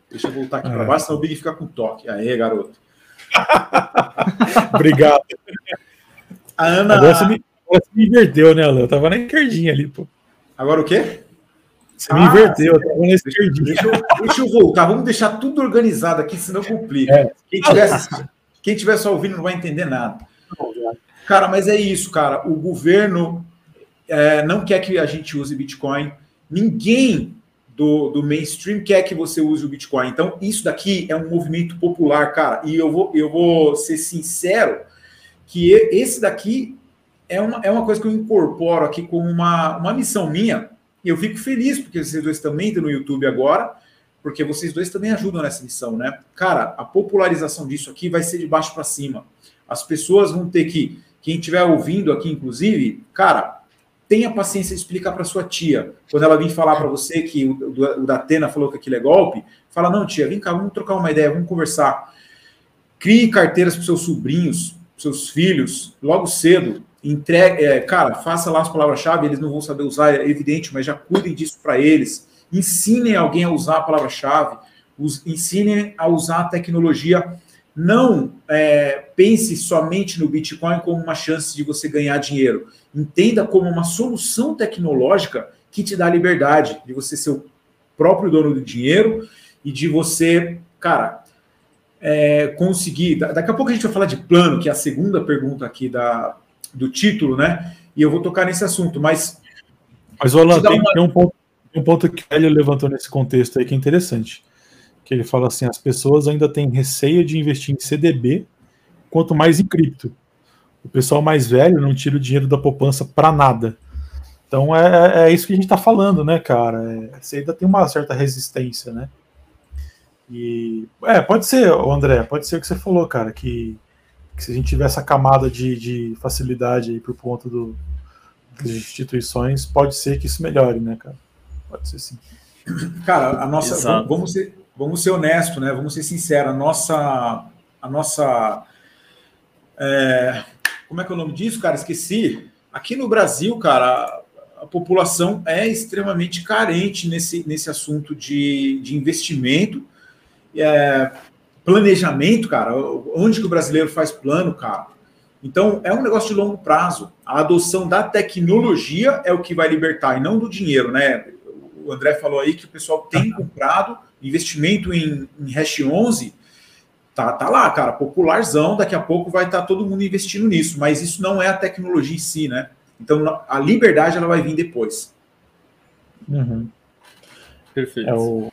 Deixa eu voltar aqui para baixo, senão o Big fica com toque. Aê, garoto. Obrigado. A Ana. Agora você, me, você me inverteu, né, Léo? Eu tava na esquerdinha ali, pô. Agora o quê? Você ah, me inverteu, eu tava na esquerdinha. Deixa eu, deixa eu voltar, vamos deixar tudo organizado aqui, senão complica. É. Quem tivesse, quem estiver só ouvindo não vai entender nada. Cara, mas é isso, cara. O governo é, não quer que a gente use Bitcoin. Ninguém do, do mainstream quer que você use o Bitcoin. Então, isso daqui é um movimento popular, cara. E eu vou, eu vou ser sincero que esse daqui é uma, é uma coisa que eu incorporo aqui como uma, uma missão minha. E eu fico feliz porque vocês dois também estão no YouTube agora, porque vocês dois também ajudam nessa missão, né? Cara, a popularização disso aqui vai ser de baixo para cima. As pessoas vão ter que, quem estiver ouvindo aqui, inclusive, cara, tenha paciência de explicar para sua tia. Quando ela vir falar para você que o, o, o da Atena falou que aquilo é golpe, fala: não, tia, vem cá, vamos trocar uma ideia, vamos conversar. Crie carteiras para seus sobrinhos, seus filhos, logo cedo. Entregue, é, cara, faça lá as palavras-chave, eles não vão saber usar, é evidente, mas já cuidem disso para eles. Ensinem alguém a usar a palavra-chave, ensinem a usar a tecnologia não é, pense somente no Bitcoin como uma chance de você ganhar dinheiro. Entenda como uma solução tecnológica que te dá liberdade de você ser o próprio dono do dinheiro e de você, cara, é, conseguir. Daqui a pouco a gente vai falar de plano, que é a segunda pergunta aqui da, do título, né? E eu vou tocar nesse assunto, mas. Mas, Orlando, tem, uma... tem, um ponto, um ponto que ele levantou nesse contexto aí que é interessante que ele fala assim: as pessoas ainda têm receio de investir em CDB, quanto mais em cripto. O pessoal mais velho não tira o dinheiro da poupança para nada. Então é, é, é isso que a gente está falando, né, cara? É, você ainda tem uma certa resistência, né? E é, pode ser, André, pode ser o que você falou, cara, que, que se a gente tiver essa camada de, de facilidade aí por conta do, das instituições, pode ser que isso melhore, né, cara? Pode ser sim. Cara, a nossa. Vamos, vamos ser, vamos ser honestos, né? Vamos ser sinceros. A nossa, a nossa, é, como é que é o nome disso, cara? Esqueci. Aqui no Brasil, cara, a, a população é extremamente carente nesse, nesse assunto de, de investimento, é, planejamento, cara. Onde que o brasileiro faz plano, cara? Então, é um negócio de longo prazo. A adoção da tecnologia é o que vai libertar, e não do dinheiro, né? O André falou aí que o pessoal tem comprado investimento em, em Hash 11 tá, tá lá, cara, popularzão, daqui a pouco vai estar tá todo mundo investindo nisso, mas isso não é a tecnologia em si, né? Então a liberdade ela vai vir depois. Uhum. Perfeito. É o...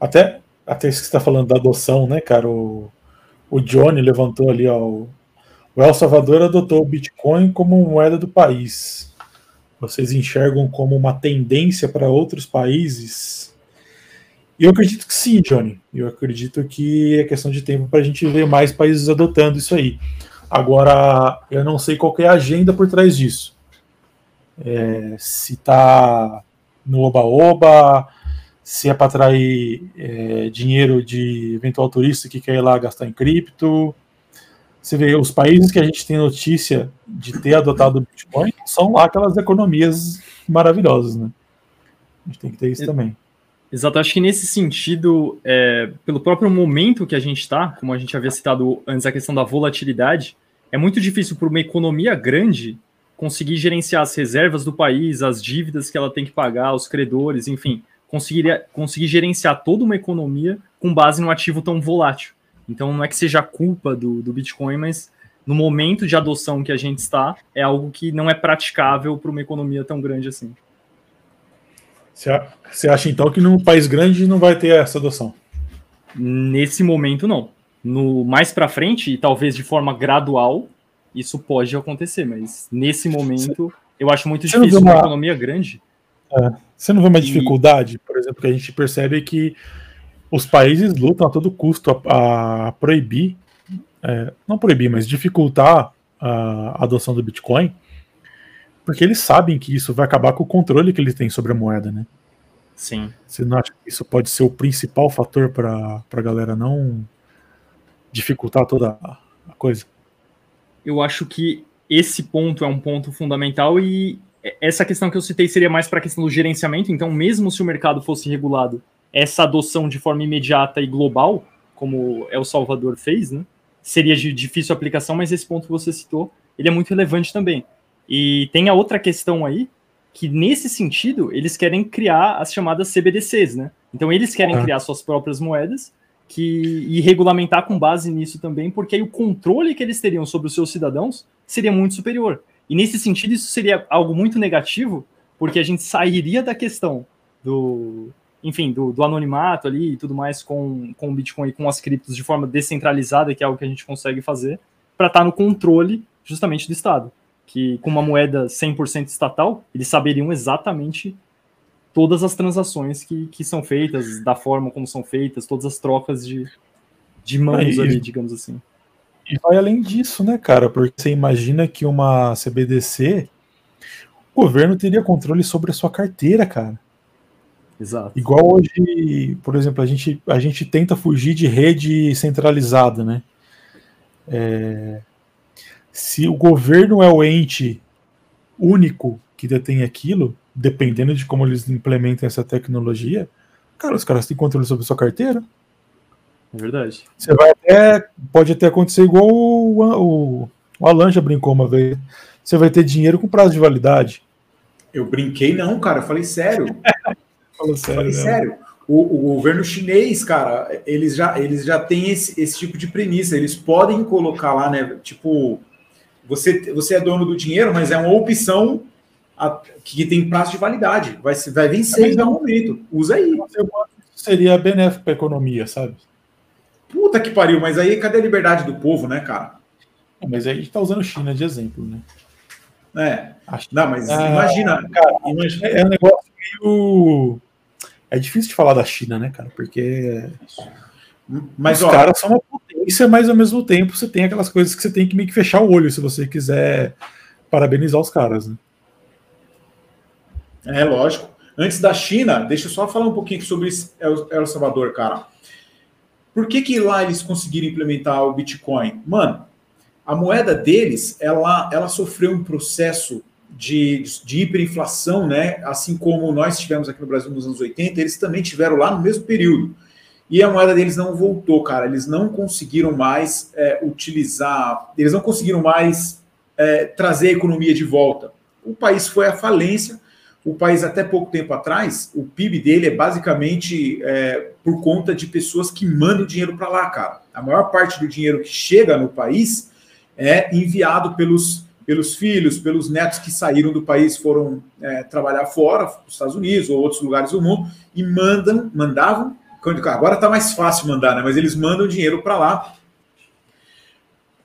Até, até isso que você está falando da adoção, né, cara? O, o Johnny levantou ali, ó. O, o El Salvador adotou o Bitcoin como moeda do país. Vocês enxergam como uma tendência para outros países? Eu acredito que sim, Johnny. Eu acredito que é questão de tempo para a gente ver mais países adotando isso aí. Agora, eu não sei qual é a agenda por trás disso. É, se está no oba-oba, se é para atrair é, dinheiro de eventual turista que quer ir lá gastar em cripto. Você vê, os países que a gente tem notícia de ter adotado o Bitcoin são lá aquelas economias maravilhosas, né? A gente tem que ter isso também. Exato, acho que nesse sentido, é, pelo próprio momento que a gente está, como a gente havia citado antes, a questão da volatilidade, é muito difícil para uma economia grande conseguir gerenciar as reservas do país, as dívidas que ela tem que pagar, os credores, enfim, conseguir, conseguir gerenciar toda uma economia com base num ativo tão volátil. Então, não é que seja culpa do, do Bitcoin, mas no momento de adoção que a gente está, é algo que não é praticável para uma economia tão grande assim. Você acha então que num país grande não vai ter essa adoção? Nesse momento, não. No mais para frente, e talvez de forma gradual, isso pode acontecer, mas nesse momento eu acho muito você difícil uma... uma economia grande. É. Você não vê uma e... dificuldade, por exemplo, que a gente percebe que os países lutam a todo custo a, a proibir, é, não proibir, mas dificultar a adoção do Bitcoin, porque eles sabem que isso vai acabar com o controle que eles têm sobre a moeda, né? Sim. Você não acha que isso pode ser o principal fator para a galera não dificultar toda a coisa? Eu acho que esse ponto é um ponto fundamental e essa questão que eu citei seria mais para a questão do gerenciamento. Então, mesmo se o mercado fosse regulado, essa adoção de forma imediata e global, como El Salvador fez, né, seria de difícil aplicação, mas esse ponto que você citou, ele é muito relevante também. E tem a outra questão aí, que nesse sentido, eles querem criar as chamadas CBDCs, né? Então eles querem criar suas próprias moedas que, e regulamentar com base nisso também, porque aí o controle que eles teriam sobre os seus cidadãos seria muito superior. E nesse sentido, isso seria algo muito negativo, porque a gente sairia da questão do, enfim, do, do, anonimato ali e tudo mais com, com o Bitcoin e com as criptos de forma descentralizada, que é algo que a gente consegue fazer, para estar tá no controle justamente do Estado. Que com uma moeda 100% estatal, eles saberiam exatamente todas as transações que, que são feitas, da forma como são feitas, todas as trocas de, de mãos ali, digamos assim. E vai além disso, né, cara? Porque você imagina que uma CBDC, o governo teria controle sobre a sua carteira, cara. Exato. Igual hoje, por exemplo, a gente, a gente tenta fugir de rede centralizada, né? É, se o governo é o ente único que detém aquilo, dependendo de como eles implementam essa tecnologia, cara, os caras têm controle sobre a sua carteira. É verdade. Você vai até. Pode até acontecer igual o, o, o Alan já brincou uma vez. Você vai ter dinheiro com prazo de validade. Eu brinquei, não, cara. Eu falei sério. Falou sério. Falei sério. O, o, governo chinês, cara, eles já, eles já têm esse, esse tipo de premissa. Eles podem colocar lá, né? Tipo, você, você é dono do dinheiro, mas é uma opção a, que tem prazo de validade. Vai, vai vencer em algum momento. Usa aí. Seria benéfico para a economia, sabe? Puta que pariu, mas aí cadê a liberdade do povo, né, cara? Mas aí a gente tá usando China de exemplo, né? É. Não, mas ah, imagina, cara, imagina, é um negócio meio. É difícil de falar da China, né, cara? Porque. Mas, Os ó, caras são uma potência, mas ao mesmo tempo você tem aquelas coisas que você tem que meio que fechar o olho se você quiser parabenizar os caras, né? É lógico. Antes da China, deixa eu só falar um pouquinho sobre El Salvador, cara. Por que, que lá eles conseguiram implementar o Bitcoin? Mano, a moeda deles, ela, ela sofreu um processo de, de hiperinflação, né? Assim como nós tivemos aqui no Brasil nos anos 80, eles também tiveram lá no mesmo período. E a moeda deles não voltou, cara. Eles não conseguiram mais é, utilizar, eles não conseguiram mais é, trazer a economia de volta. O país foi à falência o país, até pouco tempo atrás, o PIB dele é basicamente é, por conta de pessoas que mandam dinheiro para lá, cara. A maior parte do dinheiro que chega no país é enviado pelos, pelos filhos, pelos netos que saíram do país, foram é, trabalhar fora, nos Estados Unidos ou outros lugares do mundo, e mandam, mandavam. Agora está mais fácil mandar, né? Mas eles mandam dinheiro para lá.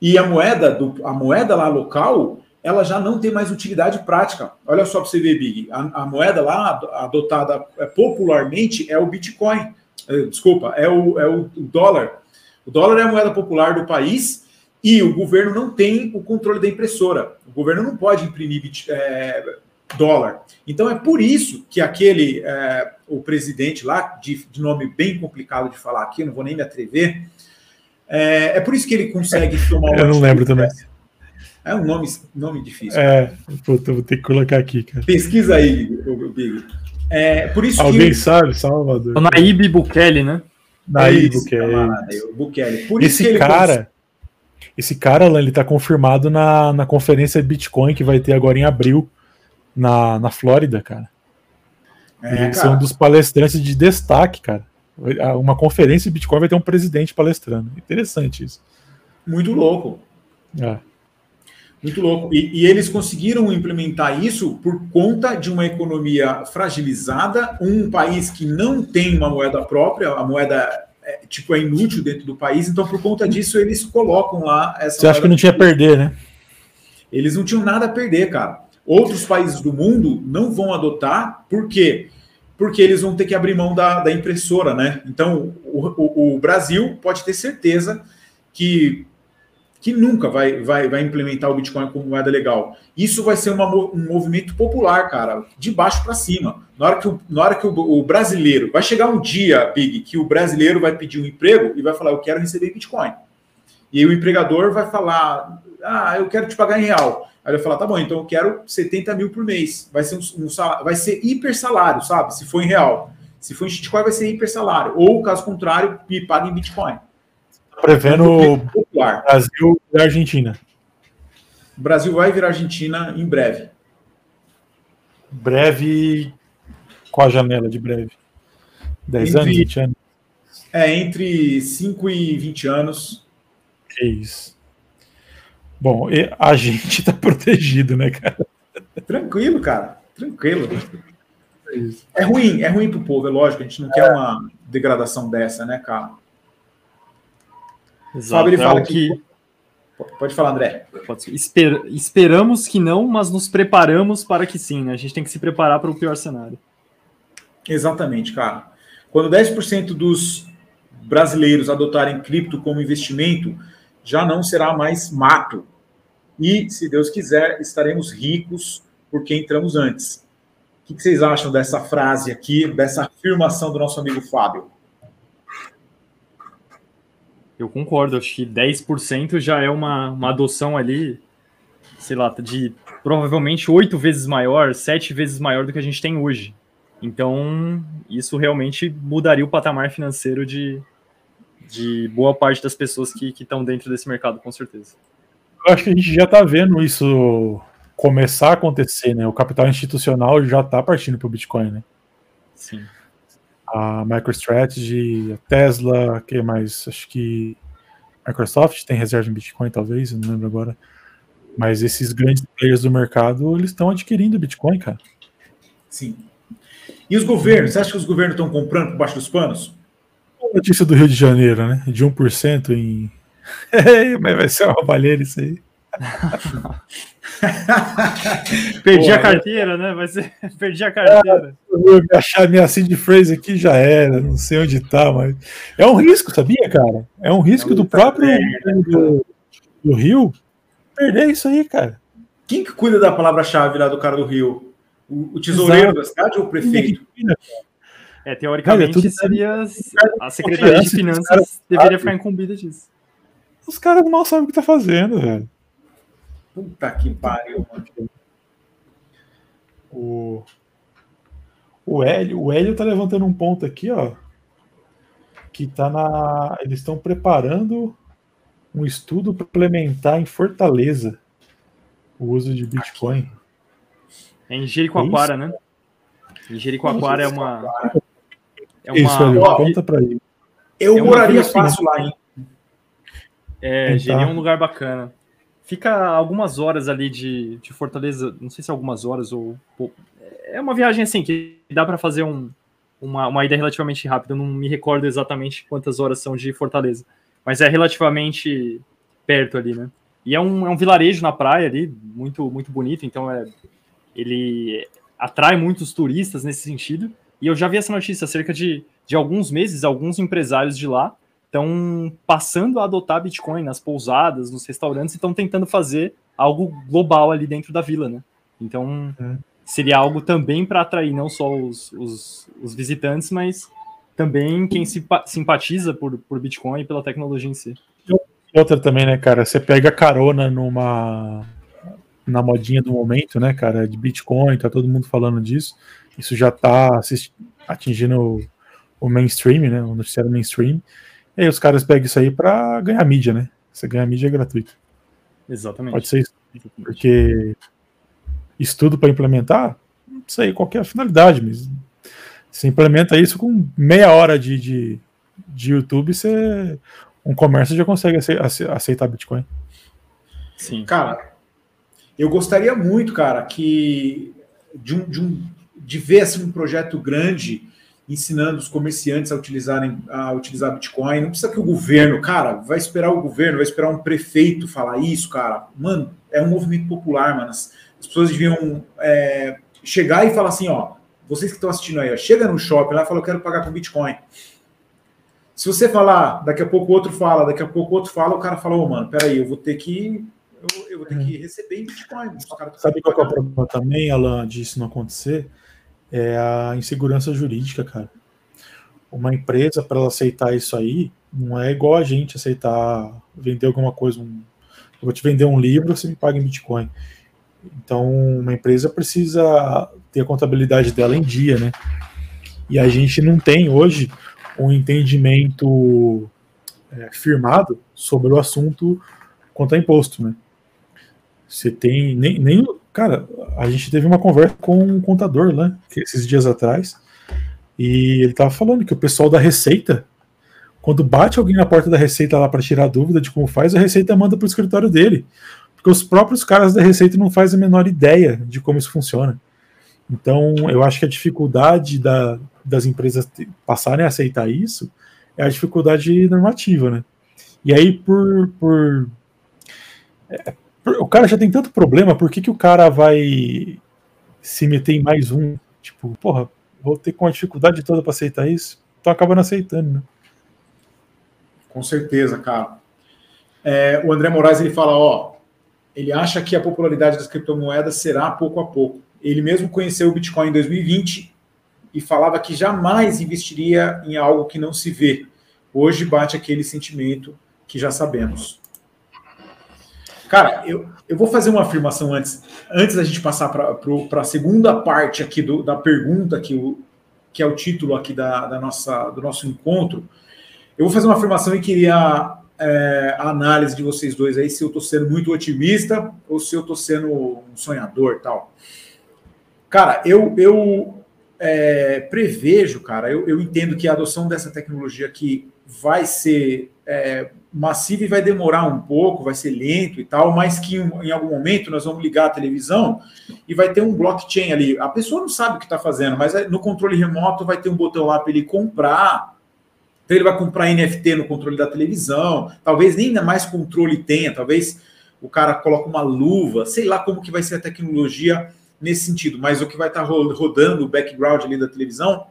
E a moeda, do, a moeda lá local ela já não tem mais utilidade prática. Olha só para você ver, Big. A, a, moeda lá adotada é, popularmente é o Bitcoin. É, desculpa, é o, é o dólar. O dólar é a moeda popular do país e o governo não tem o controle da impressora. O governo não pode imprimir é, dólar. Então é por isso que aquele, é, o presidente lá, de, de, nome bem complicado de falar aqui, não vou nem me atrever, é, é por isso que ele consegue tomar. Eu não lembro também. É um nome, nome difícil. É, puta, vou ter que colocar aqui, cara. Pesquisa aí, Big. É, por isso Alguém que... sabe, Salvador? O Naib Bukele, né? Naib Bukele. Bukele. Por esse isso cara, esse cara, ele tá confirmado na, na conferência Bitcoin que vai ter agora em abril na, na Flórida, cara. É, ele cara. um dos palestrantes de destaque, cara. Uma conferência de Bitcoin vai ter um presidente palestrando. Interessante isso. Muito louco. É. Muito louco. E, e, eles conseguiram implementar isso por conta de uma economia fragilizada, um país que não tem uma moeda própria, a moeda é, tipo é inútil dentro do país, então por conta disso eles colocam lá essa. Você acha que não tinha a perder, né? Eles não tinham nada a perder, cara. Outros países do mundo não vão adotar, por quê? Porque eles vão ter que abrir mão da, da impressora, né? Então o, o, o Brasil pode ter certeza que que nunca vai, vai, vai implementar o Bitcoin como moeda legal. Isso vai ser uma, um movimento popular, cara, de baixo para cima. Na hora que, o, na hora que o, o, brasileiro. Vai chegar um dia, Big, que o brasileiro vai pedir um emprego e vai falar: Eu quero receber Bitcoin. E aí o empregador vai falar: Ah, eu quero te pagar em real. Aí ele vai falar: Tá bom, então eu quero 70 mil por mês. Vai ser, um, um salário, vai ser hiper salário, sabe? Se for em real. Se for em Bitcoin, vai ser hiper salário. Ou, caso contrário, me paga em Bitcoin. Prevendo Brasil e Argentina. O Brasil vai virar Argentina em breve. Breve. Qual a janela de breve? 10 anos, 20 anos? É, entre 5 e 20 anos. É isso. Bom, a gente tá protegido, né, cara? Tranquilo, cara. Tranquilo. É ruim, é ruim pro povo, é lógico, a gente não é. quer uma degradação dessa, né, cara? Exato. Fábio, ele é fala que... que... Pode falar, André. Esper... Esperamos que não, mas nos preparamos para que sim, né? A gente tem que se preparar para o pior cenário. Exatamente, cara. Quando 10% dos brasileiros adotarem cripto como investimento, já não será mais mato. E, se Deus quiser, estaremos ricos porque entramos antes. O que vocês acham dessa frase aqui, dessa afirmação do nosso amigo Fábio? Eu concordo, acho que 10% já é uma, uma adoção ali, sei lá, de provavelmente oito vezes maior, sete vezes maior do que a gente tem hoje. Então, isso realmente mudaria o patamar financeiro de, de boa parte das pessoas que estão dentro desse mercado, com certeza. Eu acho que a gente já está vendo isso começar a acontecer, né? O capital institucional já está partindo para o Bitcoin, né? Sim. A MicroStrategy, a Tesla, que mais? Acho que Microsoft tem reserva em Bitcoin, talvez, não lembro agora. Mas esses grandes players do mercado, eles estão adquirindo Bitcoin, cara. Sim. E os governos? Você acha que os governos estão comprando por baixo dos panos? Notícia do Rio de Janeiro, né? De 1% em. Mas vai ser uma roubalheira isso aí. Perdi a carteira, né? Vai ser... Perdi a carteira. Ah, eu achar minha seed phrase aqui já era, não sei onde tá, mas. É um risco, sabia, cara? É um risco é do próprio do, do Rio perder isso aí, cara. Quem que cuida da palavra-chave lá do cara do Rio? O, o tesoureiro Exato. da cidade ou o prefeito? É, teoricamente cara, seria a Secretaria de Finanças deveria ficar incumbida disso. Os caras mal sabem o que tá fazendo, velho. Puta que pariu, mano. O, o Hélio, o Hélio tá levantando um ponto aqui, ó. Que tá na. Eles estão preparando um estudo para implementar em Fortaleza o uso de Bitcoin. É em Jericoacoara, é né? Em Jericoacoara é uma. É uma, Isso, conta para ele. Eu é moraria fácil lá, hein? É, então, Jeri é um lugar bacana. Fica algumas horas ali de, de Fortaleza, não sei se é algumas horas ou. É uma viagem assim que dá para fazer um, uma, uma ida relativamente rápida. Eu não me recordo exatamente quantas horas são de Fortaleza, mas é relativamente perto ali, né? E é um, é um vilarejo na praia ali, muito, muito bonito, então é, ele atrai muitos turistas nesse sentido. E eu já vi essa notícia cerca de, de alguns meses, alguns empresários de lá estão passando a adotar Bitcoin nas pousadas, nos restaurantes e estão tentando fazer algo global ali dentro da vila, né? Então, é. seria algo também para atrair não só os, os, os, visitantes, mas também quem se simpatiza por, por Bitcoin e pela tecnologia em si. Outra também, né, cara? Você pega carona numa na modinha do momento, né, cara, de Bitcoin, tá todo mundo falando disso. Isso já tá atingindo o, o mainstream, né, o noticiário mainstream. E aí os caras pegam isso aí para ganhar mídia, né? Você ganha mídia é gratuito. Exatamente. Pode ser isso. Porque estudo para implementar, não sei qual é a finalidade, mas você implementa isso com meia hora de, de, de YouTube, você, um comércio já consegue aceitar Bitcoin. Sim. Cara, eu gostaria muito, cara, que de, um, de, um, de ver assim, um projeto grande ensinando os comerciantes a utilizarem a utilizar Bitcoin. Não precisa que o governo, cara, vai esperar o governo, vai esperar um prefeito falar isso, cara. Mano, é um movimento popular, mano. As, as pessoas deviam é, chegar e falar assim, ó, vocês que estão assistindo aí, ó, chega no shopping lá e fala, eu quero pagar com Bitcoin. Se você falar, daqui a pouco outro fala, daqui a pouco outro fala, o cara falou, oh, mano, peraí, eu vou ter que eu, eu vou ter que uhum. receber em Bitcoin. Sabe qual é o problema também, Alan, disso não acontecer? É a insegurança jurídica, cara. Uma empresa, para ela aceitar isso aí, não é igual a gente aceitar vender alguma coisa. Um, eu vou te vender um livro, você me paga em Bitcoin. Então, uma empresa precisa ter a contabilidade dela em dia, né? E a gente não tem hoje um entendimento é, firmado sobre o assunto quanto a imposto, né? Você tem nem, nem Cara, a gente teve uma conversa com um contador né, esses dias atrás, e ele tava falando que o pessoal da Receita, quando bate alguém na porta da Receita lá para tirar dúvida de como faz, a Receita manda para o escritório dele. Porque os próprios caras da Receita não fazem a menor ideia de como isso funciona. Então, eu acho que a dificuldade da, das empresas passarem a aceitar isso é a dificuldade normativa, né? E aí, por. por, é, por o cara já tem tanto problema, por que, que o cara vai se meter em mais um? Tipo, porra, vou ter com a dificuldade toda para aceitar isso? Então acaba não aceitando, né? Com certeza, cara. É, o André Moraes ele fala, ó, ele acha que a popularidade das criptomoedas será pouco a pouco. Ele mesmo conheceu o Bitcoin em 2020 e falava que jamais investiria em algo que não se vê. Hoje bate aquele sentimento que já sabemos. Cara, eu, eu vou fazer uma afirmação antes, antes da gente passar para a segunda parte aqui do, da pergunta, que, o, que é o título aqui da, da nossa, do nosso encontro. Eu vou fazer uma afirmação e queria é, a análise de vocês dois aí, se eu estou sendo muito otimista ou se eu estou sendo um sonhador tal. Cara, eu, eu é, prevejo, cara, eu, eu entendo que a adoção dessa tecnologia aqui vai ser é, massiva e vai demorar um pouco, vai ser lento e tal, mas que em algum momento nós vamos ligar a televisão e vai ter um blockchain ali. A pessoa não sabe o que está fazendo, mas no controle remoto vai ter um botão lá para ele comprar então ele vai comprar NFT no controle da televisão, talvez nem mais controle tenha, talvez o cara coloque uma luva, sei lá como que vai ser a tecnologia nesse sentido, mas o que vai estar rodando o background ali da televisão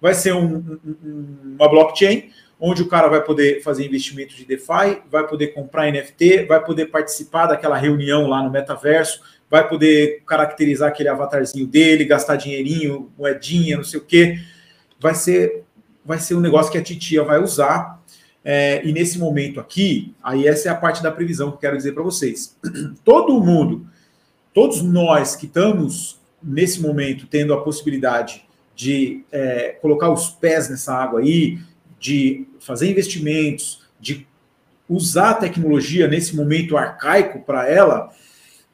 vai ser um, um, uma blockchain onde o cara vai poder fazer investimentos de DeFi, vai poder comprar NFT, vai poder participar daquela reunião lá no metaverso, vai poder caracterizar aquele avatarzinho dele, gastar dinheirinho, moedinha, não sei o quê. Vai ser vai ser um negócio que a titia vai usar. É, e nesse momento aqui, aí essa é a parte da previsão que eu quero dizer para vocês. Todo mundo, todos nós que estamos nesse momento tendo a possibilidade de é, colocar os pés nessa água aí, de fazer investimentos, de usar a tecnologia nesse momento arcaico para ela,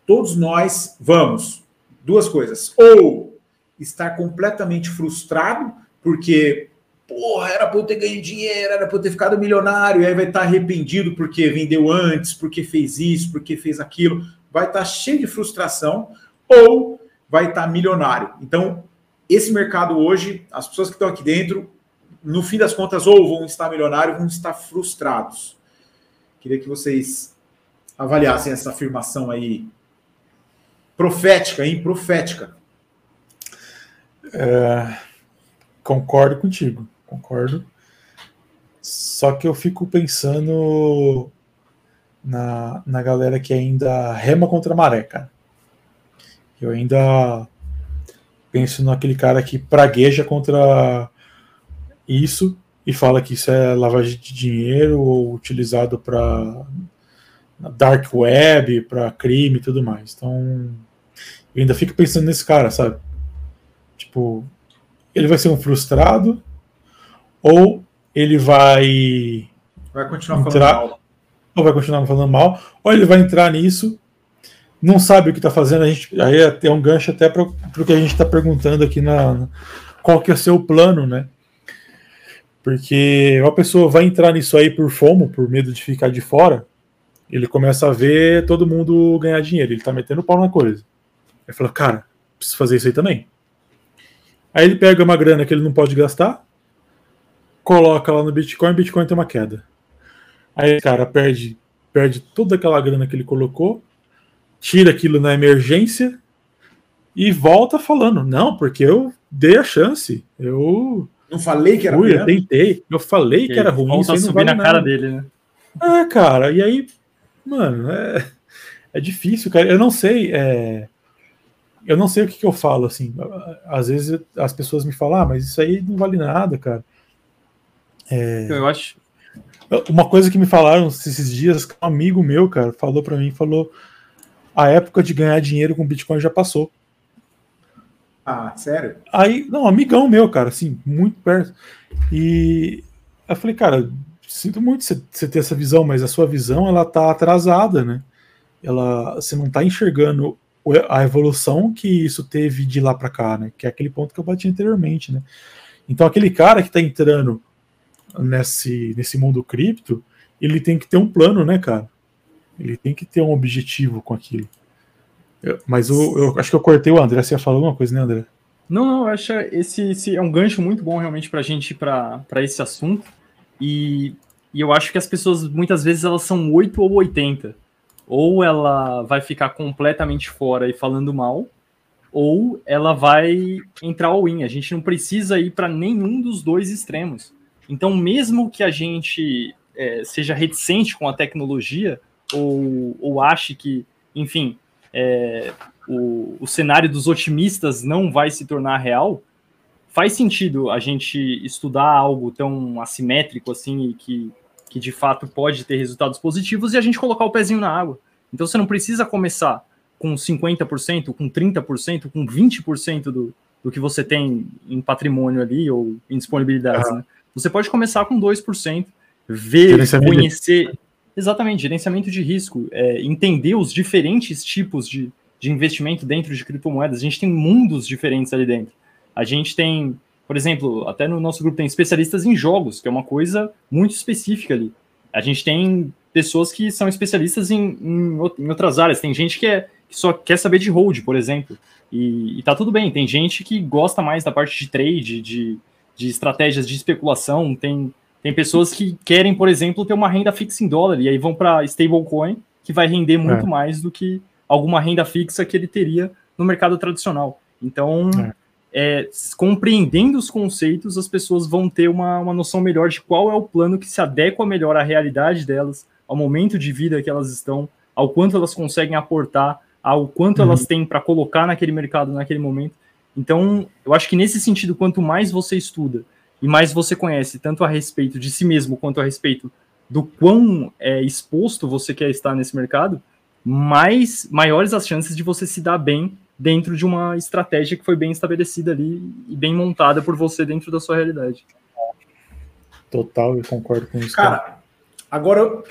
todos nós vamos. Duas coisas: ou estar completamente frustrado porque porra, era para eu ter ganho dinheiro, era para eu ter ficado milionário, e aí vai estar arrependido porque vendeu antes, porque fez isso, porque fez aquilo, vai estar cheio de frustração, ou vai estar milionário. Então, esse mercado hoje, as pessoas que estão aqui dentro, no fim das contas, ou vão estar milionários, ou vão estar frustrados. Queria que vocês avaliassem essa afirmação aí profética, hein? Profética. É, concordo contigo concordo. Só que eu fico pensando na, na galera que ainda rema contra a maré, cara. Eu ainda penso naquele cara que pragueja contra isso e fala que isso é lavagem de dinheiro ou utilizado para dark web, para crime e tudo mais. Então, eu ainda fico pensando nesse cara, sabe? Tipo, ele vai ser um frustrado ou ele vai. Vai continuar entrar, falando mal. Ou vai continuar falando mal, ou ele vai entrar nisso, não sabe o que está fazendo. A gente, aí é um gancho até para o que a gente está perguntando aqui na, qual que é o seu plano, né? Porque uma pessoa vai entrar nisso aí por fomo, por medo de ficar de fora, ele começa a ver todo mundo ganhar dinheiro, ele está metendo pau na coisa. Ele fala, cara, preciso fazer isso aí também. Aí ele pega uma grana que ele não pode gastar, coloca lá no Bitcoin, Bitcoin tem uma queda. Aí cara perde, perde toda aquela grana que ele colocou, tira aquilo na emergência e volta falando, não, porque eu dei a chance. Eu não falei que era ruim, eu tentei, eu falei que era ruim, a subir vale na nada. cara dele, né? É, cara, e aí, mano, é, é difícil, cara. Eu não sei, é, eu não sei o que, que eu falo, assim. Às vezes as pessoas me falam, ah, mas isso aí não vale nada, cara. É... Eu acho. Uma coisa que me falaram esses dias, um amigo meu, cara, falou para mim, falou a época de ganhar dinheiro com Bitcoin já passou. Ah, sério? Aí, não, amigão meu, cara, assim, muito perto. E eu falei, cara, sinto muito você ter essa visão, mas a sua visão, ela tá atrasada, né? Ela, você não tá enxergando a evolução que isso teve de lá para cá, né? Que é aquele ponto que eu bati anteriormente, né? Então, aquele cara que tá entrando nesse, nesse mundo cripto, ele tem que ter um plano, né, cara? Ele tem que ter um objetivo com aquilo. Eu, mas o, eu acho que eu cortei o André. Você ia falar alguma coisa, né, André? Não, não, eu acho esse, esse é um gancho muito bom realmente para a gente para esse assunto. E, e eu acho que as pessoas muitas vezes elas são 8 ou 80. Ou ela vai ficar completamente fora e falando mal, ou ela vai entrar all-in. A gente não precisa ir para nenhum dos dois extremos. Então, mesmo que a gente é, seja reticente com a tecnologia, ou, ou ache que, enfim, é, o, o cenário dos otimistas não vai se tornar real, faz sentido a gente estudar algo tão assimétrico assim e que, que de fato pode ter resultados positivos e a gente colocar o pezinho na água. Então você não precisa começar com 50%, com 30%, com 20% do, do que você tem em patrimônio ali ou em disponibilidades. Uhum. Né? Você pode começar com 2%, ver, conhecer. Exatamente, gerenciamento de risco, é, entender os diferentes tipos de, de investimento dentro de criptomoedas. A gente tem mundos diferentes ali dentro. A gente tem, por exemplo, até no nosso grupo tem especialistas em jogos, que é uma coisa muito específica ali. A gente tem pessoas que são especialistas em, em, em outras áreas. Tem gente que, é, que só quer saber de hold, por exemplo. E, e tá tudo bem. Tem gente que gosta mais da parte de trade, de, de estratégias de especulação. Tem, tem pessoas que querem, por exemplo, ter uma renda fixa em dólar e aí vão para stablecoin, que vai render muito é. mais do que alguma renda fixa que ele teria no mercado tradicional. Então, é. É, compreendendo os conceitos, as pessoas vão ter uma, uma noção melhor de qual é o plano que se adequa melhor à realidade delas, ao momento de vida que elas estão, ao quanto elas conseguem aportar, ao quanto uhum. elas têm para colocar naquele mercado naquele momento. Então, eu acho que nesse sentido, quanto mais você estuda e mais você conhece, tanto a respeito de si mesmo quanto a respeito do quão é, exposto você quer estar nesse mercado, mais maiores as chances de você se dar bem dentro de uma estratégia que foi bem estabelecida ali e bem montada por você dentro da sua realidade. Total, eu concordo com isso. Cara, agora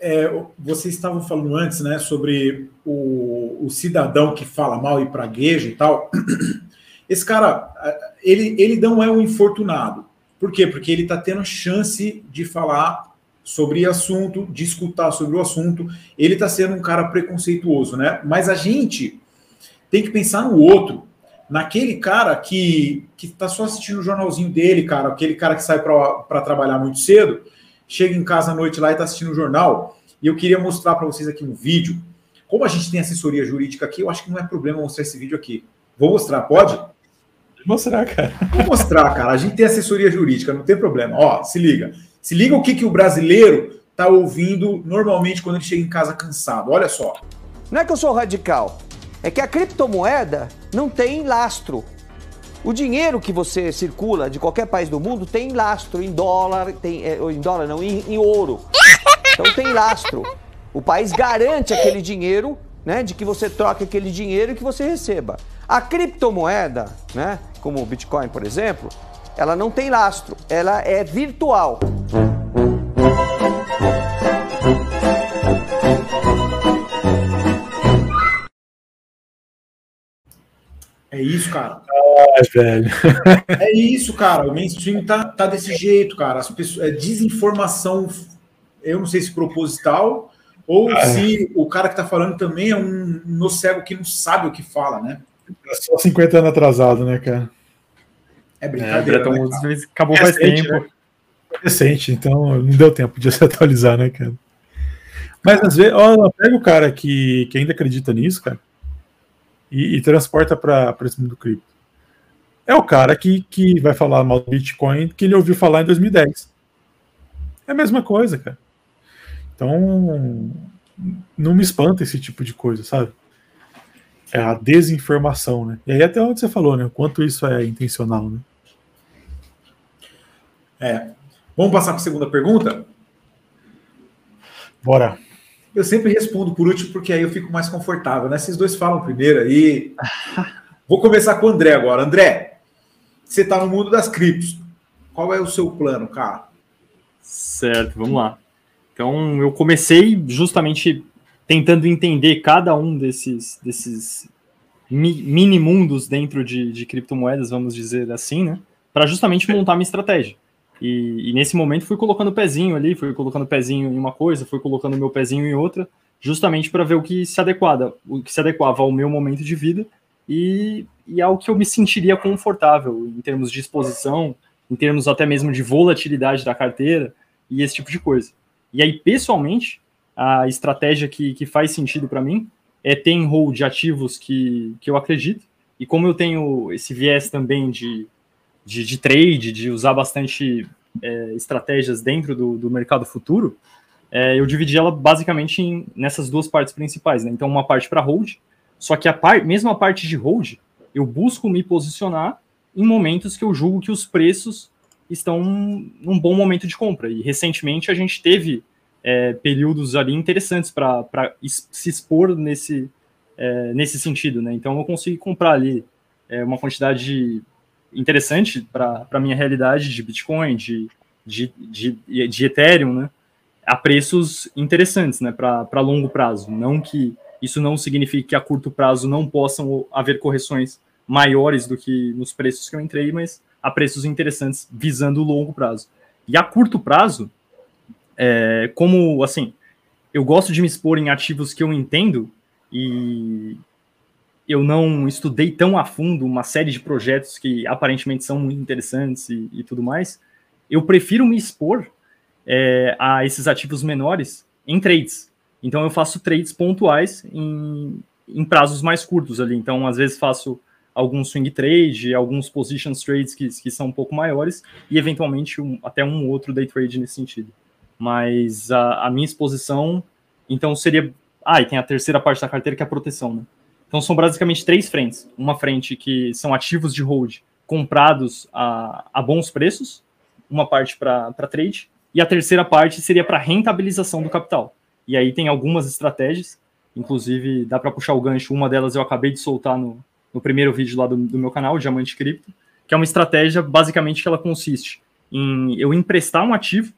é, vocês estavam falando antes, né, sobre o, o cidadão que fala mal e pragueja e tal. Esse cara, ele, ele não é um infortunado. Por quê? Porque ele está tendo chance de falar sobre assunto, de escutar sobre o assunto. Ele está sendo um cara preconceituoso, né? Mas a gente tem que pensar no outro, naquele cara que que está só assistindo o jornalzinho dele, cara, aquele cara que sai para trabalhar muito cedo, chega em casa à noite lá e está assistindo o jornal. E eu queria mostrar para vocês aqui um vídeo. Como a gente tem assessoria jurídica aqui, eu acho que não é problema mostrar esse vídeo aqui. Vou mostrar, pode? Vou mostrar, cara. Vou mostrar, cara. A gente tem assessoria jurídica, não tem problema. Ó, se liga. Se liga o que, que o brasileiro tá ouvindo normalmente quando ele chega em casa cansado. Olha só. Não é que eu sou radical, é que a criptomoeda não tem lastro. O dinheiro que você circula de qualquer país do mundo tem lastro em dólar, tem, é, em dólar não, em, em ouro. Então tem lastro. O país garante aquele dinheiro, né, de que você troque aquele dinheiro e que você receba. A criptomoeda, né, como o Bitcoin, por exemplo, ela não tem lastro, ela é virtual. É isso, cara. Ai, velho. É isso, cara. O mainstream tá, tá desse jeito, cara. As pessoas, é desinformação, eu não sei se proposital ou ah. se o cara que tá falando também é um nocego que não sabe o que fala, né? É só 50 anos atrasado, né, cara? É brincadeira. É, né, acabou faz tempo. Né? Recente, então não deu tempo de se atualizar, né, cara? Mas às vezes, ó, pega o cara que, que ainda acredita nisso, cara, e, e transporta para esse mundo cripto. É o cara que, que vai falar mal do Bitcoin que ele ouviu falar em 2010. É a mesma coisa, cara. Então, não me espanta esse tipo de coisa, sabe? É a desinformação, né? E aí até onde você falou, né? O quanto isso é intencional, né? É. Vamos passar para a segunda pergunta? Bora. Eu sempre respondo por último, porque aí eu fico mais confortável, né? Vocês dois falam primeiro aí. Vou começar com o André agora. André, você está no mundo das criptos. Qual é o seu plano, cara? Certo, vamos lá. Então, eu comecei justamente tentando entender cada um desses, desses mini mundos dentro de, de criptomoedas, vamos dizer assim, né? Para justamente montar minha estratégia. E, e, nesse momento fui colocando pezinho ali, fui colocando pezinho em uma coisa, fui colocando meu pezinho em outra, justamente para ver o que se adequava, o que se adequava ao meu momento de vida e, e ao que eu me sentiria confortável em termos de exposição, em termos até mesmo de volatilidade da carteira e esse tipo de coisa. E aí, pessoalmente, a estratégia que, que faz sentido para mim é ter em hold ativos que, que eu acredito. E como eu tenho esse viés também de, de, de trade, de usar bastante é, estratégias dentro do, do mercado futuro, é, eu dividi ela basicamente em, nessas duas partes principais. Né? Então, uma parte para hold, só que a par, mesmo a parte de hold, eu busco me posicionar em momentos que eu julgo que os preços estão num bom momento de compra. E recentemente a gente teve é, períodos ali interessantes para se expor nesse, é, nesse sentido. Né? Então eu consegui comprar ali é, uma quantidade interessante para a minha realidade de Bitcoin, de, de, de, de Ethereum, né? a preços interessantes né? para longo prazo. Não que isso não signifique que a curto prazo não possam haver correções maiores do que nos preços que eu entrei, mas a preços interessantes visando o longo prazo. E a curto prazo, é, como assim, eu gosto de me expor em ativos que eu entendo e eu não estudei tão a fundo uma série de projetos que aparentemente são muito interessantes e, e tudo mais. Eu prefiro me expor é, a esses ativos menores em trades. Então eu faço trades pontuais em, em prazos mais curtos ali. Então, às vezes faço algum swing trade, alguns positions trades que, que são um pouco maiores e eventualmente um, até um outro day trade nesse sentido. Mas a, a, minha exposição, então seria. Ah, e tem a terceira parte da carteira que é a proteção, né? Então são basicamente três frentes. Uma frente que são ativos de hold comprados a, a bons preços, uma parte para trade, e a terceira parte seria para rentabilização do capital. E aí tem algumas estratégias, inclusive dá para puxar o gancho, uma delas eu acabei de soltar no, no primeiro vídeo lá do, do meu canal, Diamante Cripto, que é uma estratégia basicamente que ela consiste em eu emprestar um ativo,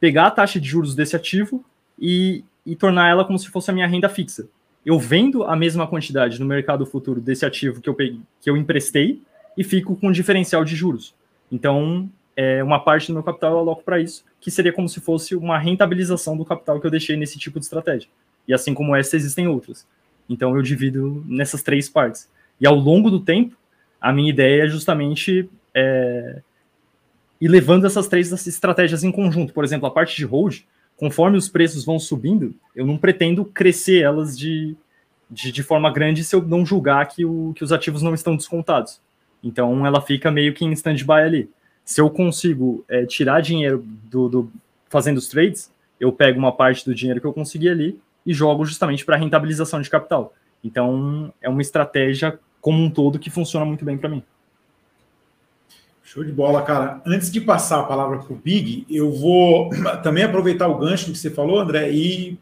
pegar a taxa de juros desse ativo e, e tornar ela como se fosse a minha renda fixa. Eu vendo a mesma quantidade no mercado futuro desse ativo que eu peguei, que eu emprestei e fico com um diferencial de juros. Então, é, uma parte do meu capital eu aloco para isso, que seria como se fosse uma rentabilização do capital que eu deixei nesse tipo de estratégia. E assim como essa, existem outras. Então, eu divido nessas três partes. E ao longo do tempo, a minha ideia é justamente é, ir levando essas três estratégias em conjunto. Por exemplo, a parte de hold, conforme os preços vão subindo, eu não pretendo crescer elas de, de, de forma grande se eu não julgar que, o, que os ativos não estão descontados. Então ela fica meio que em stand-by ali. Se eu consigo é, tirar dinheiro do, do, fazendo os trades, eu pego uma parte do dinheiro que eu consegui ali e jogo justamente para rentabilização de capital. Então é uma estratégia como um todo que funciona muito bem para mim. Show de bola, cara. Antes de passar a palavra para o Big, eu vou também aproveitar o gancho que você falou, André, e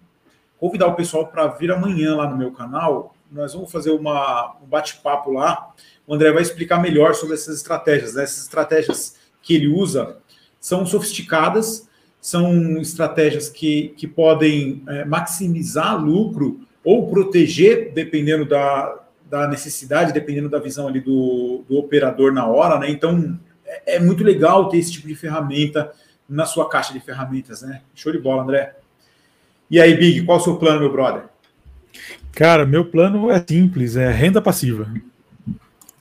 convidar o pessoal para vir amanhã lá no meu canal. Nós vamos fazer uma, um bate-papo lá. O André vai explicar melhor sobre essas estratégias. Né? Essas estratégias que ele usa são sofisticadas, são estratégias que, que podem é, maximizar lucro ou proteger, dependendo da, da necessidade, dependendo da visão ali do, do operador na hora, né? Então é, é, muito legal ter esse tipo de ferramenta na sua caixa de ferramentas, né? Show de bola, André. E aí, Big, qual é o seu plano, meu brother? Cara, meu plano é simples, é renda passiva.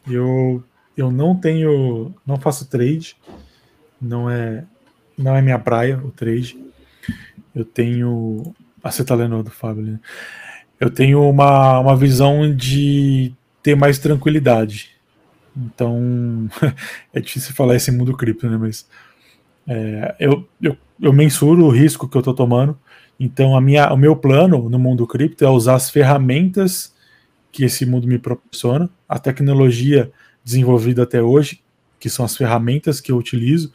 Eu, eu não tenho, não faço trade, não é, não é minha praia o trade. Eu tenho, ah, você tá lendo do Fábio, né? eu tenho uma, uma visão de ter mais tranquilidade. Então, é difícil falar esse mundo cripto, né? Mas é, eu, eu, eu mensuro o risco que eu estou tomando. Então, a minha, o meu plano no mundo cripto é usar as ferramentas que esse mundo me proporciona, a tecnologia desenvolvida até hoje, que são as ferramentas que eu utilizo,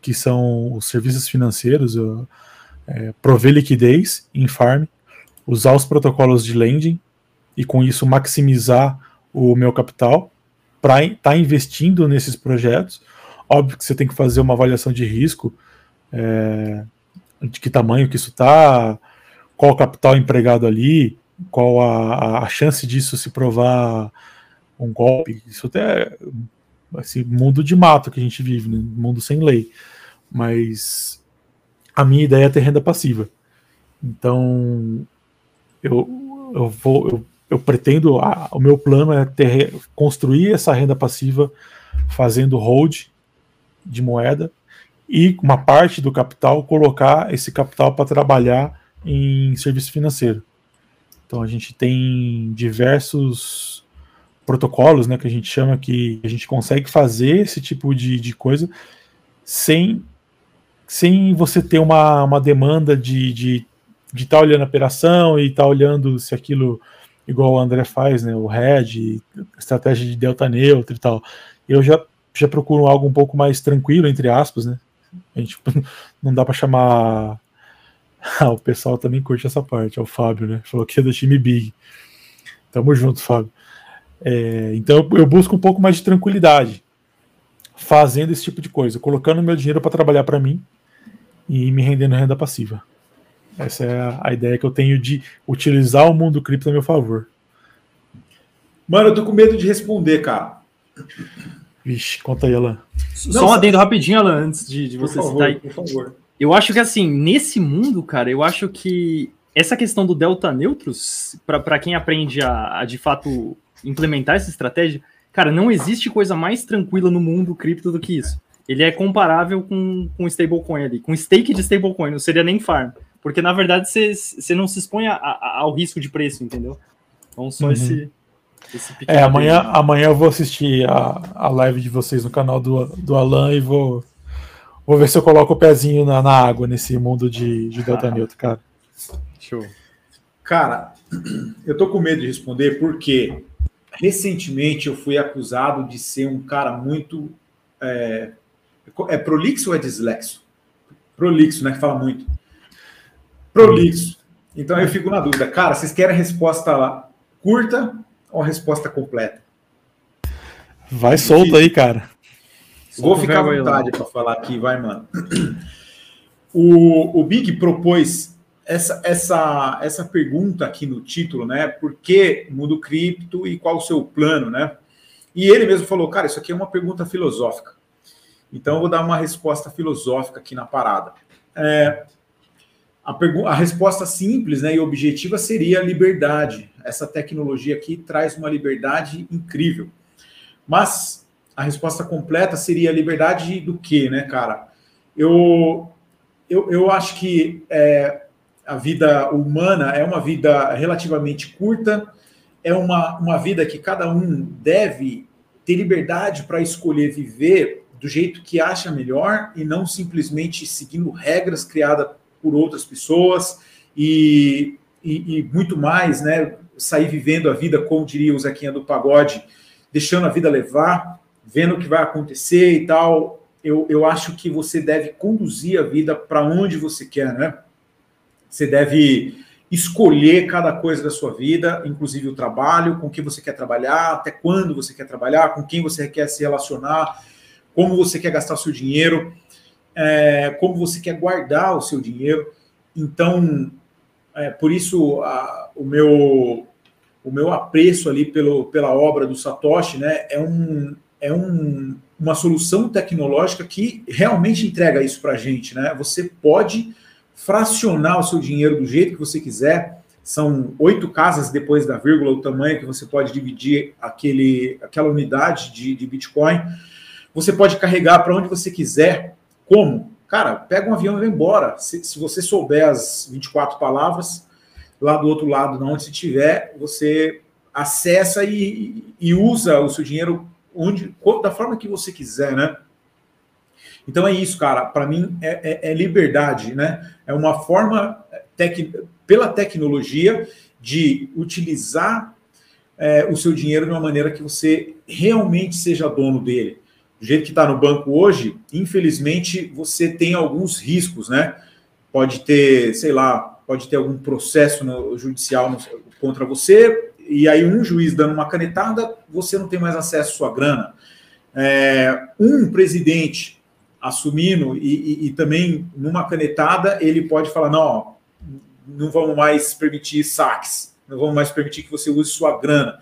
que são os serviços financeiros, eu, é, prover liquidez em farm, usar os protocolos de lending e com isso maximizar o meu capital para estar tá investindo nesses projetos. Óbvio que você tem que fazer uma avaliação de risco, é, de que tamanho que isso está, qual capital empregado ali, qual a, a chance disso se provar um golpe. Isso até esse mundo de mato que a gente vive, né? mundo sem lei. Mas a minha ideia é ter renda passiva. Então, eu, eu vou. Eu, eu pretendo. A, o meu plano é ter, construir essa renda passiva fazendo hold de moeda e uma parte do capital colocar esse capital para trabalhar em serviço financeiro. Então a gente tem diversos protocolos, né, que a gente chama que a gente consegue fazer esse tipo de, de coisa sem sem você ter uma, uma demanda de estar de, de tá olhando a operação e estar tá olhando se aquilo, igual o André faz, né, o Red, estratégia de delta neutro e tal. Eu já, já procuro algo um pouco mais tranquilo, entre aspas, né? A gente não dá para chamar. Ah, o pessoal também curte essa parte, é o Fábio, né? Falou que é do time Big. Tamo junto, Fábio. É, então eu busco um pouco mais de tranquilidade fazendo esse tipo de coisa, colocando meu dinheiro para trabalhar para mim e me rendendo renda passiva. Essa é a, ideia que eu tenho de utilizar o mundo cripto a meu favor. Mano, eu tô com medo de responder, cara. Vixe, conta aí, Alan. Só um adendo rapidinho, Alan, antes de, de você favor, citar aí. Por favor. Eu acho que assim, nesse mundo, cara, eu acho que essa questão do delta neutros, para quem aprende a, a, de fato implementar essa estratégia, cara, não existe coisa mais tranquila no mundo cripto do que isso ele é comparável com, com stablecoin ali, com stake de stablecoin, não seria nem farm. Porque, na verdade, você não se expõe a, a, ao risco de preço, entendeu? Então, só uhum. esse, esse É, amanhã, amanhã eu vou assistir a, a live de vocês no canal do, do Alan e vou, vou ver se eu coloco o pezinho na, na água nesse mundo de, de Delta Neutro, cara. Show. Cara, eu tô com medo de responder porque recentemente eu fui acusado de ser um cara muito é, é prolixo ou é dislexo? Prolixo, né? Que fala muito. Prolixo. Então eu fico na dúvida. Cara, vocês querem a resposta lá curta ou a resposta completa? Vai solto aí, cara. Vou ficar à vontade para falar aqui, vai, mano. O, o Big propôs essa, essa, essa pergunta aqui no título, né? Por que mundo cripto e qual o seu plano, né? E ele mesmo falou, cara, isso aqui é uma pergunta filosófica. Então, eu vou dar uma resposta filosófica aqui na parada. É, a, a, resposta simples né, e objetiva seria liberdade. Essa tecnologia aqui traz uma liberdade incrível. Mas a resposta completa seria liberdade do quê, né, cara? Eu, eu, eu acho que é, a vida humana é uma vida relativamente curta, é uma, uma vida que cada um deve ter liberdade para escolher viver do jeito que acha melhor e não simplesmente seguindo regras criadas por outras pessoas e, e, e, muito mais, né? Sair vivendo a vida, como diria o Zequinha do Pagode, deixando a vida levar, vendo o que vai acontecer e tal. Eu, eu acho que você deve conduzir a vida para onde você quer, né? Você deve escolher cada coisa da sua vida, inclusive o trabalho, com quem você quer trabalhar, até quando você quer trabalhar, com quem você quer se relacionar como você quer gastar seu dinheiro, é, como você quer guardar o seu dinheiro. Então, é, por isso a, o meu o meu apreço ali pelo, pela obra do Satoshi, né, é um é um, uma solução tecnológica que realmente entrega isso para a gente, né? Você pode fracionar o seu dinheiro do jeito que você quiser. São oito casas depois da vírgula, o tamanho que você pode dividir aquele, aquela unidade de, de Bitcoin. Você pode carregar para onde você quiser. Como? Cara, pega um avião e vai embora. Se, se você souber as 24 palavras, lá do outro lado, onde você estiver, você acessa e, e, usa o seu dinheiro onde, da forma que você quiser, né? Então é isso, cara. Para mim é, é, é, liberdade, né? É uma forma tec, pela tecnologia de utilizar é, o seu dinheiro de uma maneira que você realmente seja dono dele do jeito que está no banco hoje, infelizmente você tem alguns riscos, né? Pode ter, sei lá, pode ter algum processo no, judicial no, contra você, e aí um juiz dando uma canetada, você não tem mais acesso à sua grana. É, um presidente assumindo e, e, e, também numa canetada, ele pode falar: não, não vamos mais permitir saques, não vamos mais permitir que você use sua grana.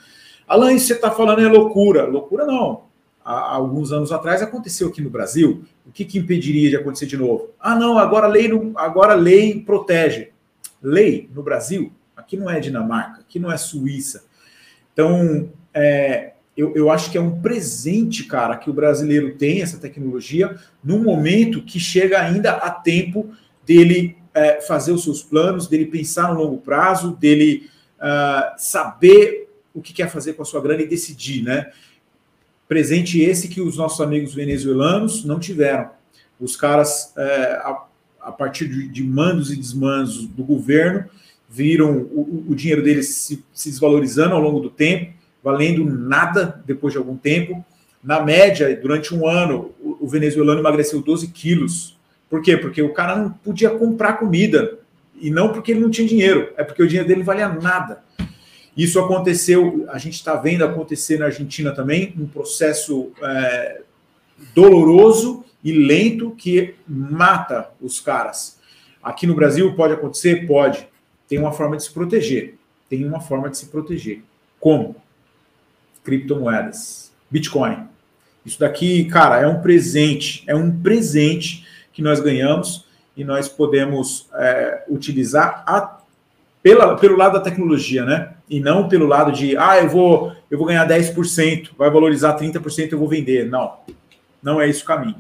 Alain, isso você está falando é loucura. Loucura não há alguns anos atrás aconteceu aqui no Brasil. O que, que impediria de acontecer de novo? Ah, não, agora a lei, agora lei protege. Lei no Brasil, aqui não é Dinamarca, aqui não é Suíça. Então, é, eu, eu acho que é um presente, cara, que o brasileiro tem essa tecnologia num momento que chega ainda a tempo dele é, fazer os seus planos, dele pensar no longo prazo, dele uh, saber o que quer fazer com a sua grana e decidir, né? Presente esse que os nossos amigos venezuelanos não tiveram. Os caras, é, a, a, partir de, de, mandos e desmandos do governo, viram o, o dinheiro deles se, se desvalorizando ao longo do tempo, valendo nada depois de algum tempo. Na média, durante um ano, o, o venezuelano emagreceu 12 quilos. Por quê? Porque o cara não podia comprar comida. E não porque ele não tinha dinheiro, é porque o dinheiro dele valia nada. Isso aconteceu, a gente está vendo acontecer na Argentina também, um processo é, doloroso e lento que mata os caras. Aqui no Brasil pode acontecer? Pode. Tem uma forma de se proteger. Tem uma forma de se proteger. Como? Criptomoedas. Bitcoin. Isso daqui, cara, é um presente. É um presente que nós ganhamos e nós podemos é, utilizar a, pela, pelo lado da tecnologia, né? E não pelo lado de, ah, eu vou, eu vou ganhar 10%, vai valorizar 30%, eu vou vender. Não, não é esse o caminho.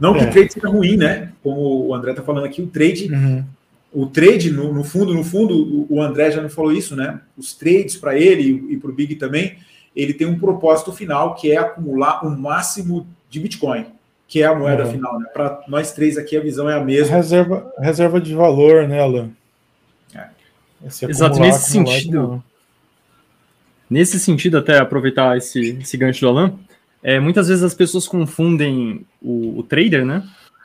Não que é. o trade seja ruim, né? Como o André está falando aqui, o trade, uhum. o trade, no, no, fundo, no fundo, o André já não falou isso, né? Os trades para ele e para o Big também, ele tem um propósito final que é acumular o máximo de Bitcoin que é a moeda uhum. final. Né? Para nós três aqui, a visão é a mesma. Reserva, reserva de valor, né, Alan? Exato, nesse sentido. Nesse sentido, até aproveitar esse, esse gancho do Alan, é, muitas vezes as pessoas confundem o, o, trader, né?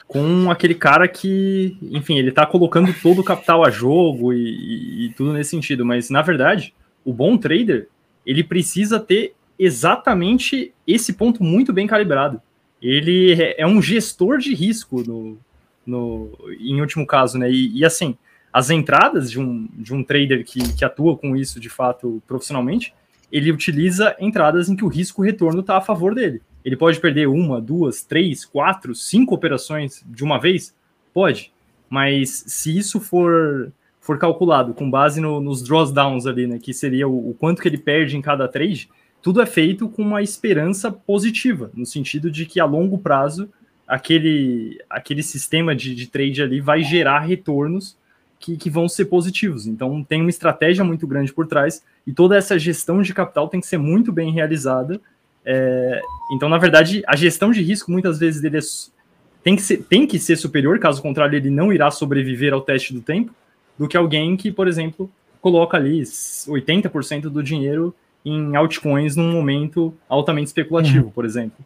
Com aquele cara que, enfim, ele está colocando todo o capital a jogo e, e, e tudo nesse sentido. Mas, na verdade, o bom trader, ele precisa ter exatamente esse ponto muito bem calibrado ele é, é um gestor de risco no, no, em último caso, né? E, e, assim, as entradas de um, de um trader que, que atua com isso de fato profissionalmente, ele utiliza entradas em que o risco retorno está a favor dele. Ele pode perder uma, duas, três, quatro, cinco operações de uma vez? Pode. Mas se isso for, for calculado com base no, nos drawdowns ali, né? Que seria o, o quanto que ele perde em cada trade, tudo é feito com uma esperança positiva, no sentido de que a longo prazo aquele, aquele sistema de, de trade ali vai gerar retornos que, que, vão ser positivos. Então tem uma estratégia muito grande por trás e toda essa gestão de capital tem que ser muito bem realizada. É, então, na verdade, a gestão de risco muitas vezes dele é, tem, que ser, tem que ser superior, caso contrário, ele não irá sobreviver ao teste do tempo, do que alguém que, por exemplo, coloca ali 80% do dinheiro em altcoins num momento altamente especulativo, uhum. por exemplo.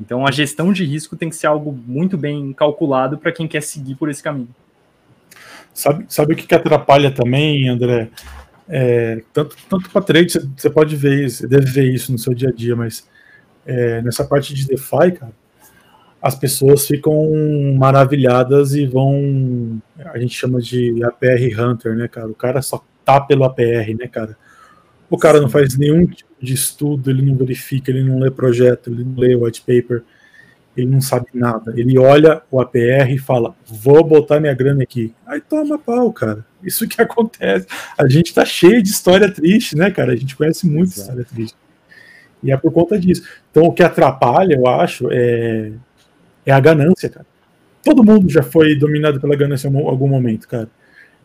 Então a gestão de risco tem que ser algo muito bem calculado para quem quer seguir por esse caminho. Sabe, sabe o que, que atrapalha também, André? É, tanto tanto para trade, você, você pode ver isso, você deve ver isso no seu dia a dia, mas é, nessa parte de DeFi, cara, as pessoas ficam maravilhadas e vão, a gente chama de APR Hunter, né, cara? O cara só tá pelo APR, né, cara? O cara não faz nenhum tipo de estudo, ele não verifica, ele não lê projeto, ele não lê white paper, ele não sabe nada. Ele olha o APR e fala: vou botar minha grana aqui. Aí toma pau, cara. Isso que acontece. A gente tá cheio de história triste, né, cara? A gente conhece muito Exato. história triste. E é por conta disso. Então, o que atrapalha, eu acho, é, é a ganância, cara. Todo mundo já foi dominado pela ganância em algum momento, cara.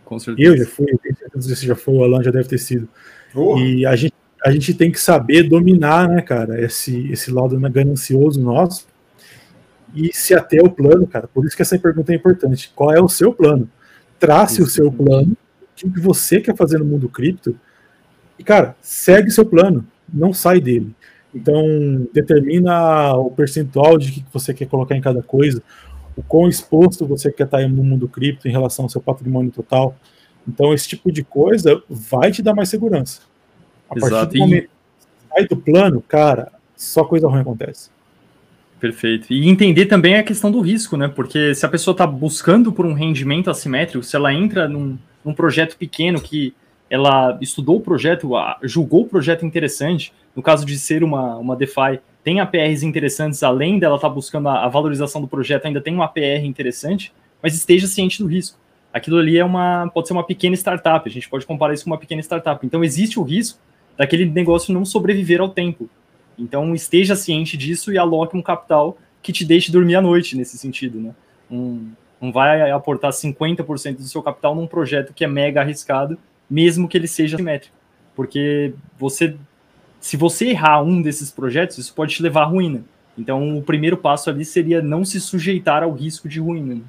Com certeza. Eu já fui, eu tenho certeza que já foi, o Alan já deve ter sido. Oh. E a gente, a gente tem que saber dominar, né, cara, esse, esse lado ganancioso nosso e se até o plano, cara. Por isso que essa pergunta é importante. Qual é o seu plano? Trace isso. o seu plano, o que você quer fazer no mundo cripto, e, cara, segue seu plano, não sai dele. Então, determina o percentual de que você quer colocar em cada coisa, o quão exposto você quer estar no mundo cripto em relação ao seu patrimônio total. Então, esse tipo de coisa vai te dar mais segurança. A Exato. partir do momento que sai do plano, cara, só coisa ruim acontece. Perfeito. E entender também a questão do risco, né? Porque se a pessoa está buscando por um rendimento assimétrico, se ela entra num, num projeto pequeno que ela estudou o projeto, julgou o projeto interessante, no caso de ser uma, uma DeFi, tem APRs interessantes, além dela estar tá buscando a, a, valorização do projeto, ainda tem um APR interessante, mas esteja ciente do risco. aquilo ali é uma, pode ser uma pequena startup, a gente pode comparar isso com uma pequena startup. Então existe o risco daquele negócio não sobreviver ao tempo. Então esteja ciente disso e aloque um capital que te deixe dormir à noite nesse sentido, né? Um, não vai aportar 50% do seu capital num projeto que é mega arriscado, mesmo que ele seja simétrico. Porque você, se você errar um desses projetos, isso pode te levar à ruína. Então, o primeiro passo ali seria não se sujeitar ao risco de ruína. Né?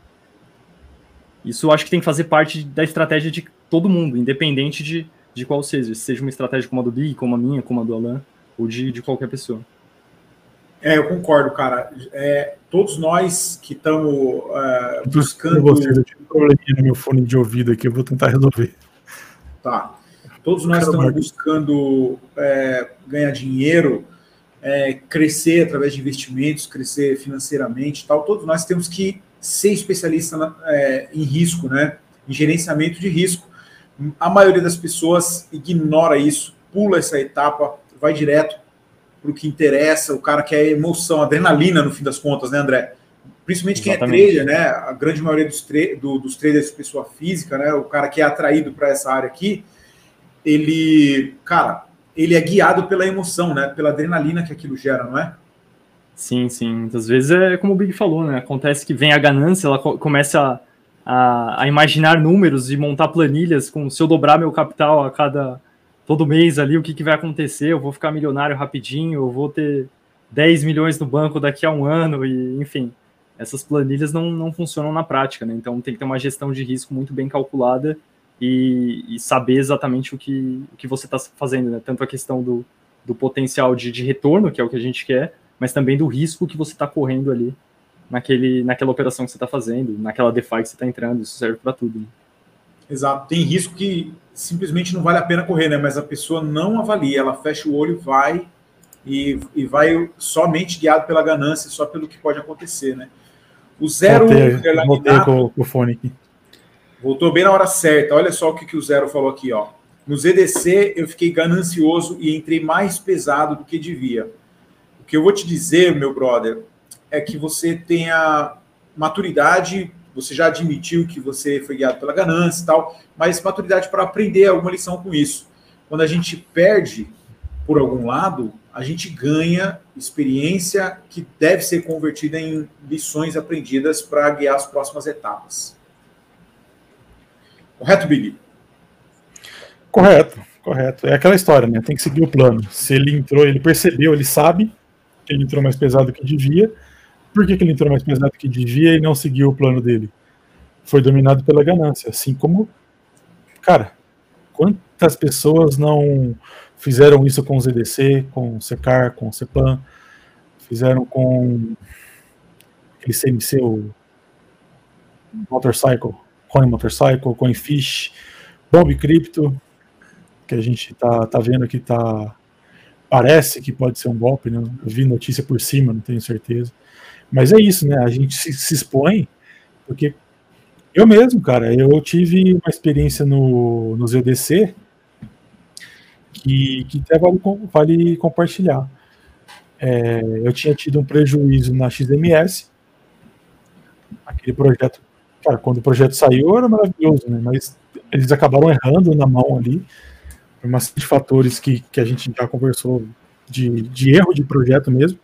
Isso acho que tem que fazer parte da estratégia de todo mundo, independente de, de qual seja. Seja uma estratégia como a do Big, como a minha, como a do Alan, ou de, de qualquer pessoa. É, eu concordo, cara. É, todos nós que estamos uh, buscando. Você, eu tive um probleminha no meu fone de ouvido aqui, eu vou tentar resolver. Tá. Todos nós estamos buscando é, ganhar dinheiro, é, crescer através de investimentos, crescer financeiramente tal. Todos nós temos que ser especialista na, é, em risco, né? Em gerenciamento de risco. A maioria das pessoas ignora isso, pula essa etapa, vai direto para o que interessa, o cara quer emoção, adrenalina no fim das contas, né, André? Principalmente Exatamente. quem é trader, né? A grande maioria dos, tra do, dos traders pessoa física, né? O cara que é atraído para essa área aqui, ele, cara, ele é guiado pela emoção, né? Pela adrenalina que aquilo gera, não é? Sim, sim. Muitas vezes é como o Big falou, né? Acontece que vem a ganância, ela começa a, a, a imaginar números e montar planilhas com se eu dobrar meu capital a cada todo mês ali o que, que vai acontecer, eu vou ficar milionário rapidinho, eu vou ter 10 milhões no banco daqui a um ano, e enfim, essas planilhas não, não funcionam na prática, né? Então tem que ter uma gestão de risco muito bem calculada e, e saber exatamente o que, o que você está fazendo, né? Tanto a questão do, do potencial de, de retorno, que é o que a gente quer, mas também do risco que você está correndo ali naquele, naquela operação que você está fazendo, naquela DeFi que você está entrando, isso serve para tudo. Né? Exato. Tem risco que simplesmente não vale a pena correr, né? Mas a pessoa não avalia, ela fecha o olho, vai e, e vai somente guiado pela ganância, só pelo que pode acontecer, né? O zero voltei, voltei com, com o fone aqui. Voltou bem na hora certa. Olha só o que, que o Zero falou aqui, ó. No ZDC eu fiquei ganancioso e entrei mais pesado do que devia. O que eu vou te dizer, meu brother, é que você tenha maturidade você já admitiu que você foi guiado pela ganância e tal, mas maturidade para aprender alguma lição com isso. Quando a gente perde por algum lado, a gente ganha experiência que deve ser convertida em lições aprendidas para guiar as próximas etapas. Correto, Big? Correto, correto. É aquela história, né? Tem que seguir o plano. Se ele entrou, ele percebeu, ele sabe que ele entrou mais pesado do que devia, por que, que ele entrou mais pesado que devia e não seguiu o plano dele? Foi dominado pela ganância. Assim como, cara, quantas pessoas não fizeram isso com o ZDC, com o Secar, com o Cepan, fizeram com aquele CMC, o Motorcycle, Coin Motorcycle, CoinFish, Bomb Crypto, que a gente tá, tá vendo que tá parece que pode ser um golpe, né? Eu vi notícia por cima, não tenho certeza. Mas é isso, né? A gente se, se expõe, porque eu mesmo, cara, eu tive uma experiência no, no ZDC que, que até vale, vale compartilhar. É, eu tinha tido um prejuízo na XMS, aquele projeto, cara, quando o projeto saiu era maravilhoso, né? Mas eles acabaram errando na mão ali, por uma série de fatores que, que a gente já conversou de, de erro de projeto mesmo.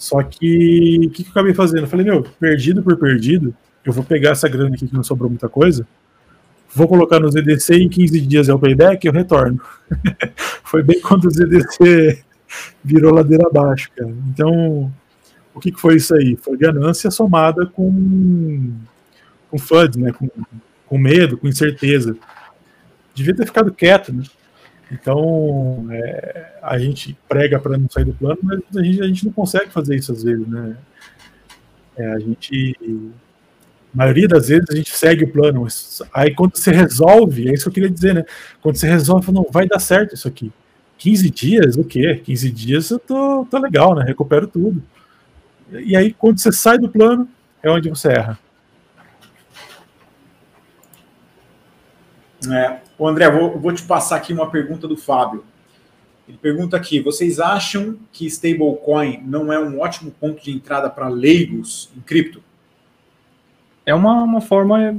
Só que o que, que eu acabei fazendo? Eu falei, meu, perdido por perdido, eu vou pegar essa grana aqui que não sobrou muita coisa, vou colocar no ZDC e em 15 dias é o payback eu retorno. Foi bem quando o ZDC virou ladeira abaixo, cara. Então, o que, que foi isso aí? Foi ganância somada com, com FUD, né? Com, com medo, com incerteza. Devia ter ficado quieto, né? Então, é, a gente prega para não sair do plano, mas a gente, a gente, não consegue fazer isso às vezes, né? É, a gente, a maioria das vezes, a gente segue o plano. Aí, quando você resolve, é isso que eu queria dizer, né? Quando você resolve, não vai dar certo isso aqui. 15 dias, o quê? 15 dias eu tô, tô legal, né? Recupero tudo. E aí, quando você sai do plano, é onde você erra. É, o André, vou, vou te passar aqui uma pergunta do Fábio. Ele pergunta aqui: vocês acham que stablecoin não é um ótimo ponto de entrada para leigos em cripto? É uma, uma forma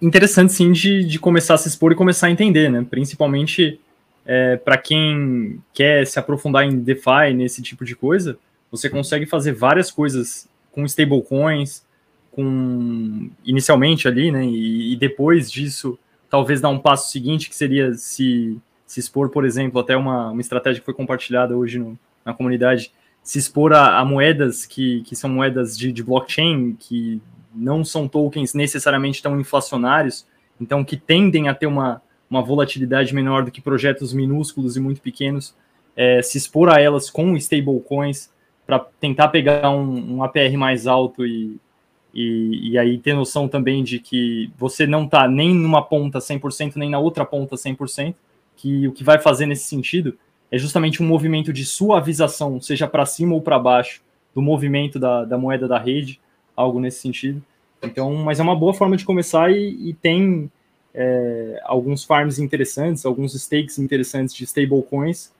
interessante sim de, de começar a se expor e começar a entender, né? Principalmente é, para quem quer se aprofundar em DeFi, nesse tipo de coisa, você consegue fazer várias coisas com stablecoins, com inicialmente ali, né? E, e, depois disso, talvez dar um passo seguinte, que seria se, se expor, por exemplo, até uma, uma estratégia que foi compartilhada hoje no, na comunidade, se expor a, a moedas que, que são moedas de, de blockchain, que não são tokens necessariamente tão inflacionários, então que tendem a ter uma, uma volatilidade menor do que projetos minúsculos e muito pequenos, é, se expor a elas com stablecoins para tentar pegar um, um, APR mais alto e, e, e, aí ter noção também de que você não está nem numa ponta 100%, nem na outra ponta 100%, que o que vai fazer nesse sentido é justamente um movimento de suavização, seja para cima ou para baixo, do movimento da, da moeda da rede, algo nesse sentido. Então, mas é uma boa forma de começar e, e tem é, alguns farms interessantes, alguns stakes interessantes de stablecoins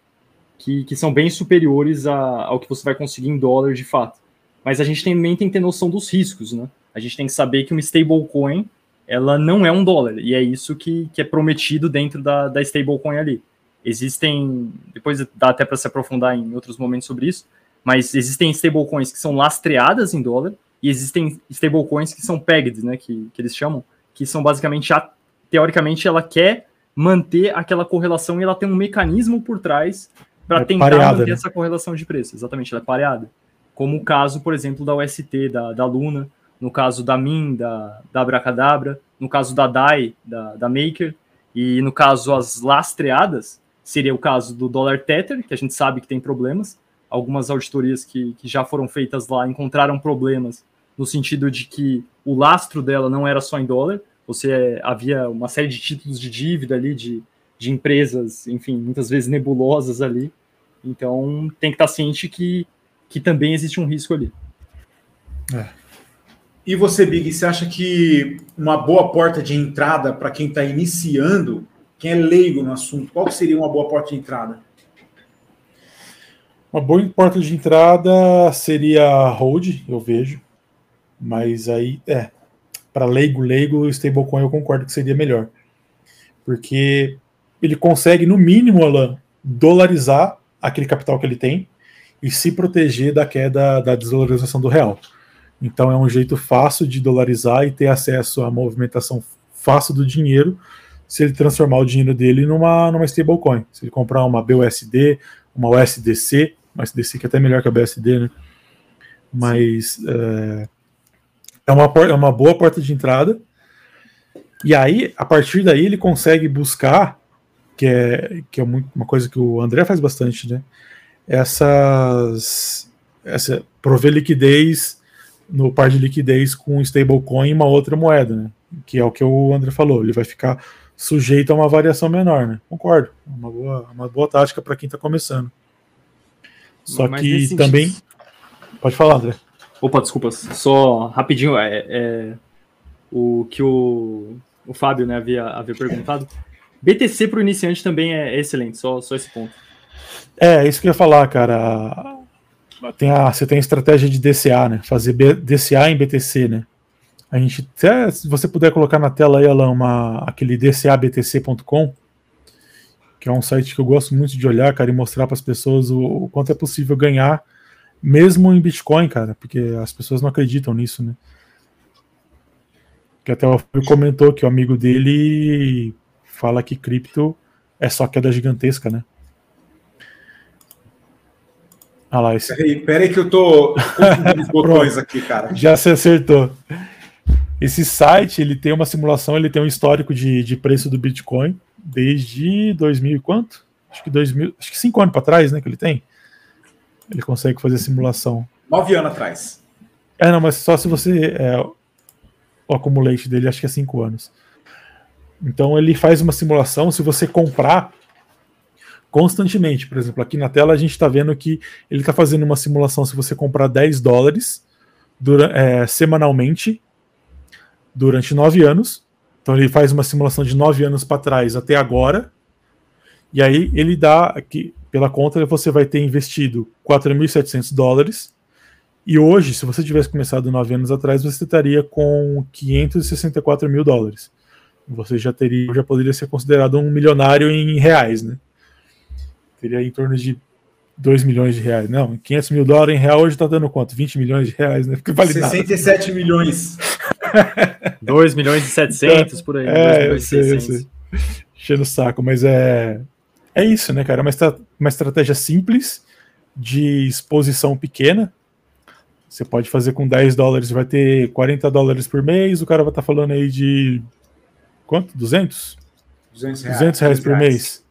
que, que são bem superiores a, ao que você vai conseguir em dólar de fato. Mas a gente também tem que ter noção dos riscos, né? A gente tem que saber que uma stablecoin ela não é um dólar, e é isso que, que é prometido dentro da, da stablecoin ali. Existem, depois dá até para se aprofundar em outros momentos sobre isso, mas existem stablecoins que são lastreadas em dólar, e existem stablecoins que são pegged, né, que, que eles chamam, que são basicamente, a, teoricamente, ela quer manter aquela correlação e ela tem um mecanismo por trás para é tentar pareada, manter né? essa correlação de preço. Exatamente, ela é pareada. Como o caso, por exemplo, da UST, da, da Luna, no caso da Min, da, da Abracadabra, no caso da DAI, da, da Maker, e no caso as lastreadas, seria o caso do dólar Tether, que a gente sabe que tem problemas. Algumas auditorias que, que já foram feitas lá encontraram problemas no sentido de que o lastro dela não era só em dólar, você havia uma série de títulos de dívida ali, de, de empresas, enfim, muitas vezes nebulosas ali. Então tem que estar ciente que, que também existe um risco ali. É. E você, Big, você acha que uma boa porta de entrada para quem está iniciando, quem é leigo no assunto, qual seria uma boa porta de entrada? Uma boa porta de entrada seria a Hold, eu vejo. Mas aí, é, para leigo, leigo, o stablecoin eu concordo que seria melhor. Porque ele consegue, no mínimo, Alan, dolarizar aquele capital que ele tem e se proteger da queda da desvalorização do real. Então é um jeito fácil de dolarizar e ter acesso à movimentação fácil do dinheiro se ele transformar o dinheiro dele numa, numa stablecoin. Se ele comprar uma BUSD, uma USDC, uma USDC que é até melhor que a BUSD, né? Mas é, é uma, é uma boa porta de entrada. E aí, a partir daí, ele consegue buscar, que é, que é uma coisa que o André faz bastante, né? Essas. Essa, prover liquidez no par de liquidez com stablecoin e uma outra moeda, né? Que é o que o André falou, ele vai ficar sujeito a uma variação menor, né? Concordo. Uma boa, uma boa tática para quem está começando. Só Mas que também. Sentido... Pode falar, André. Opa, desculpa, só rapidinho, é, é o que o, o Fábio né, havia, havia perguntado. BTC para o iniciante também é excelente, só, só esse ponto. É, isso que eu ia falar, cara. Tem a, você tem a estratégia de DCA, né? Fazer B, DCA em BTC, né? A gente, até, se você puder colocar na tela aí, Alan, uma, aquele dcabtc.com, que é um site que eu gosto muito de olhar, cara, e mostrar para as pessoas o, o, quanto é possível ganhar mesmo em Bitcoin, cara, porque as pessoas não acreditam nisso, né? Que até o Fábio comentou que o amigo dele fala que cripto é só queda gigantesca, né? Ah lá, esse... Peraí, peraí que eu tô os botões aqui, cara. Já se acertou. Esse site, ele tem uma simulação, ele tem um histórico de, de preço do Bitcoin desde 2000 e quanto? Acho que 2000, acho que cinco anos para trás, né, que ele tem. Ele consegue fazer simulação. Nove anos atrás. É, não, mas só se você. É, o acumulate dele acho que é cinco anos. Então ele faz uma simulação. Se você comprar constantemente, por exemplo, aqui na tela a gente está vendo que ele está fazendo uma simulação. Se você comprar 10 dólares é, semanalmente durante nove anos. Então ele faz uma simulação de nove anos para trás até agora. E aí ele dá aqui pela conta você vai ter investido 4.700 dólares. E hoje, se você tivesse começado nove anos atrás, você estaria com 564 mil dólares. você já teria, já poderia ser considerado um milionário em reais, né? Teria em torno de 2 milhões de reais. Não, 500 mil dólares em real hoje está dando quanto? 20 milhões de reais, né? Porque vale 67 nada. milhões. 2 milhões e 700 por aí. É, eu sei, eu sei. Enchendo o saco, mas é, é isso, né, cara? É uma, estra uma estratégia simples de exposição pequena. Você pode fazer com 10 dólares, vai ter 40 dólares por mês, o cara vai estar tá falando aí de quanto? 200? 200 reais, 200 reais por mês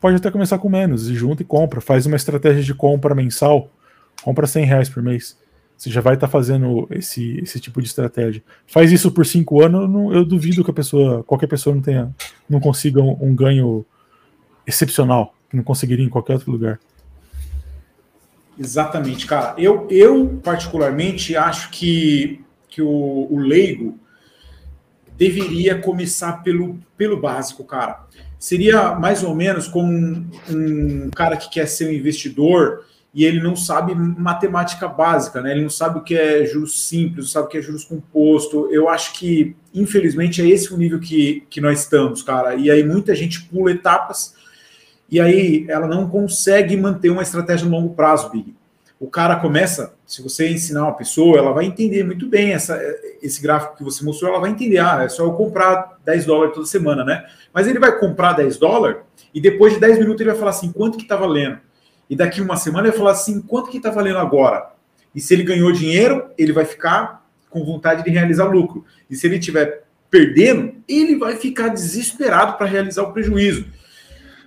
pode até começar com menos, e junta e compra, faz uma estratégia de compra mensal, compra 100 reais por mês. Você já vai estar tá fazendo esse, esse tipo de estratégia. Faz isso por cinco anos, eu, não, eu duvido que a pessoa, qualquer pessoa não tenha, não consiga um, um ganho excepcional, que não conseguiria em qualquer outro lugar. Exatamente, cara. Eu, eu particularmente acho que, que o, o leigo deveria começar pelo, pelo básico, cara seria mais ou menos como um, um, cara que quer ser um investidor e ele não sabe matemática básica, né? Ele não sabe o que é juros simples, não sabe o que é juros composto. Eu acho que, infelizmente, é esse o nível que, que nós estamos, cara. E aí muita gente pula etapas e aí ela não consegue manter uma estratégia no longo prazo, Big o cara começa, se você ensinar uma pessoa, ela vai entender muito bem essa, esse gráfico que você mostrou, ela vai entender, ah, é só eu comprar 10 dólares toda semana, né? Mas ele vai comprar 10 dólares e depois de 10 minutos ele vai falar assim, quanto que tá valendo? E daqui uma semana ele vai falar assim, quanto que tá valendo agora? E se ele ganhou dinheiro, ele vai ficar com vontade de realizar lucro. E se ele estiver perdendo, ele vai ficar desesperado para realizar o prejuízo.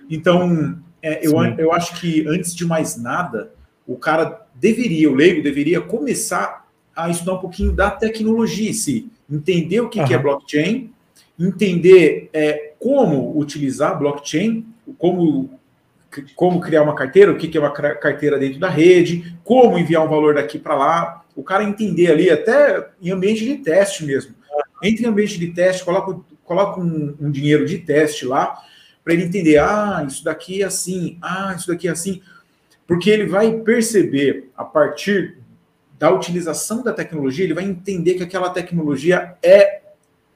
Então, é, eu, eu acho que antes de mais nada, o cara deveria, o leigo deveria começar a estudar um pouquinho da tecnologia em si, entender o que, uhum. que é blockchain, entender é, como utilizar blockchain, como, como criar uma carteira, o que, que é uma carteira dentro da rede, como enviar um valor daqui para lá, o cara entender ali, até em ambiente de teste mesmo. Entre em ambiente de teste, coloca, coloca um, um dinheiro de teste lá, para ele entender, ah, isso daqui é assim, ah, isso daqui é assim porque ele vai perceber, a partir da utilização da tecnologia, ele vai entender que aquela tecnologia é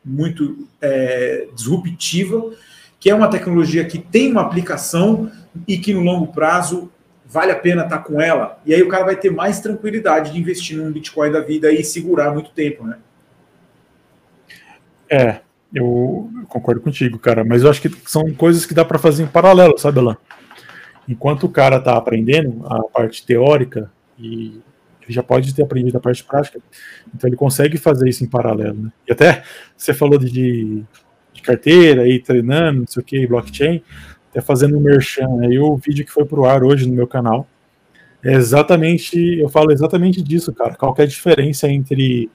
muito é, disruptiva, que é uma tecnologia que tem uma aplicação e que no longo prazo vale a pena estar com ela. E aí o cara vai ter mais tranquilidade de investir num Bitcoin da vida e segurar muito tempo, né? É, eu concordo contigo, cara, mas eu acho que são coisas que dá para fazer em paralelo, sabe, Alan? Enquanto o cara está aprendendo a parte teórica e ele já pode ter aprendido a parte prática, então ele consegue fazer isso em paralelo. Né? E até você falou de, de carteira e treinando, não sei o que, blockchain, até fazendo um merchan aí o vídeo que foi pro ar hoje no meu canal. É exatamente, eu falo exatamente disso, cara. Qual é a diferença entre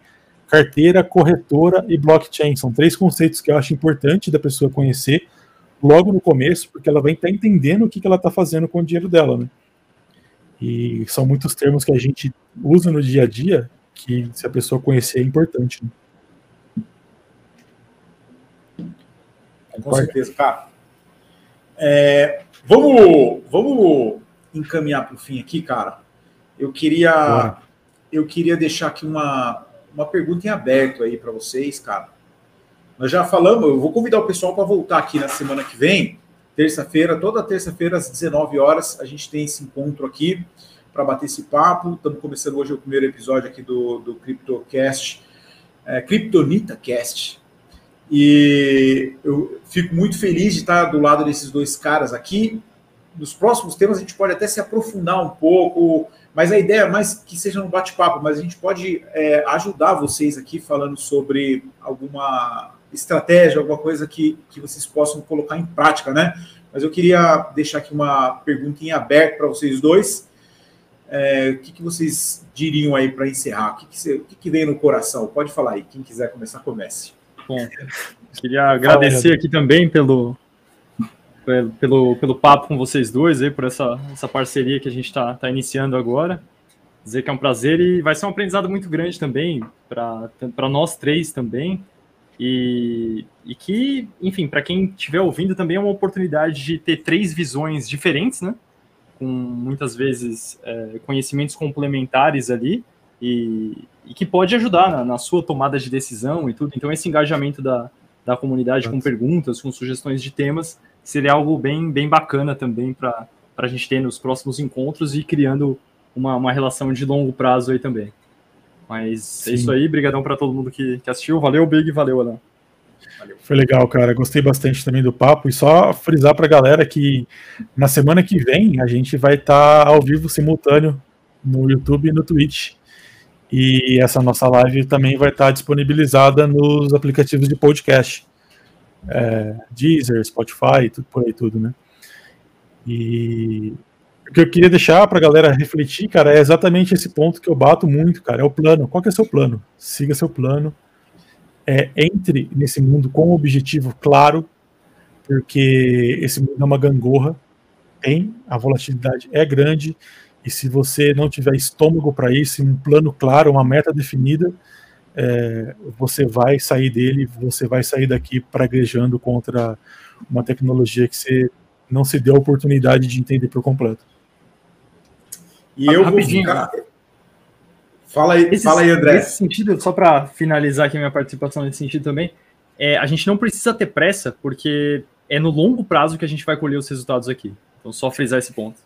carteira, corretora e blockchain? São três conceitos que eu acho importante da pessoa conhecer logo no começo, porque ela vai estar entendendo o que, que ela está fazendo com o dinheiro dela, né? E são muitos termos que a gente usa no dia a dia que, se a pessoa conhecer, é importante. Né? Com certeza, cara. É, vamos, vamos encaminhar para o fim aqui, cara. Eu queria, eu queria deixar aqui uma, uma pergunta em aberto aí para vocês, cara. Nós já falamos, eu vou convidar o pessoal para voltar aqui na semana que vem, terça-feira, toda terça-feira às 19 horas, a gente tem esse encontro aqui para bater esse papo. Estamos começando hoje o primeiro episódio aqui do, do CryptoCast, é, CryptonitaCast. E eu fico muito feliz de estar do lado desses dois caras aqui. Nos próximos temas a gente pode até se aprofundar um pouco, mas a ideia é mais que seja um bate-papo, mas a gente pode é, ajudar vocês aqui falando sobre alguma estratégia, alguma coisa que, que vocês possam colocar em prática, né? Mas eu queria deixar aqui uma pergunta em aberto para vocês dois. É, o que, que, vocês diriam aí para encerrar? O, que, que, você, o que, vem no coração? Pode falar aí. Quem quiser começar, comece. Bom, queria agradecer aqui também pelo, pelo, pelo papo com vocês dois, aí, por essa, essa parceria que a gente está tá iniciando agora. Dizer que é um prazer e vai ser um aprendizado muito grande também para nós três também. E, e que, enfim, para quem estiver ouvindo também é uma oportunidade de ter três visões diferentes, né? Com muitas vezes é, conhecimentos complementares ali e, e que pode ajudar na, na, sua tomada de decisão e tudo. Então, esse engajamento da, da comunidade com perguntas, com sugestões de temas, seria algo bem, bem bacana também para a gente ter nos próximos encontros e criando uma, uma relação de longo prazo aí também. Mas Sim. é isso aí, brigadão para todo mundo que, que assistiu. Valeu, Big, valeu, Alan. Foi legal, cara. Gostei bastante também do papo. E só frisar para a galera que na semana que vem a gente vai estar tá ao vivo simultâneo no YouTube e no Twitch. E essa nossa live também vai estar tá disponibilizada nos aplicativos de podcast. É, Deezer, Spotify, tudo por aí tudo, né? E o que eu queria deixar para a galera refletir, cara, é exatamente esse ponto que eu bato muito, cara. É o plano. Qual que é o seu plano? Siga seu plano é, entre nesse mundo com um objetivo claro, porque esse mundo é uma gangorra, tem, a volatilidade é grande, e se você não tiver estômago para isso, um plano claro, uma meta definida, é, você vai sair dele, você vai sair daqui praguejando contra uma tecnologia que você não se deu a oportunidade de entender por completo. E eu vou ficar, Fala aí, esse, fala aí, André. Nesse sentido, só para finalizar aqui a minha participação nesse sentido também, é, a gente não precisa ter pressa, porque é no longo prazo que a gente vai colher os resultados aqui. Então, só frisar esse ponto.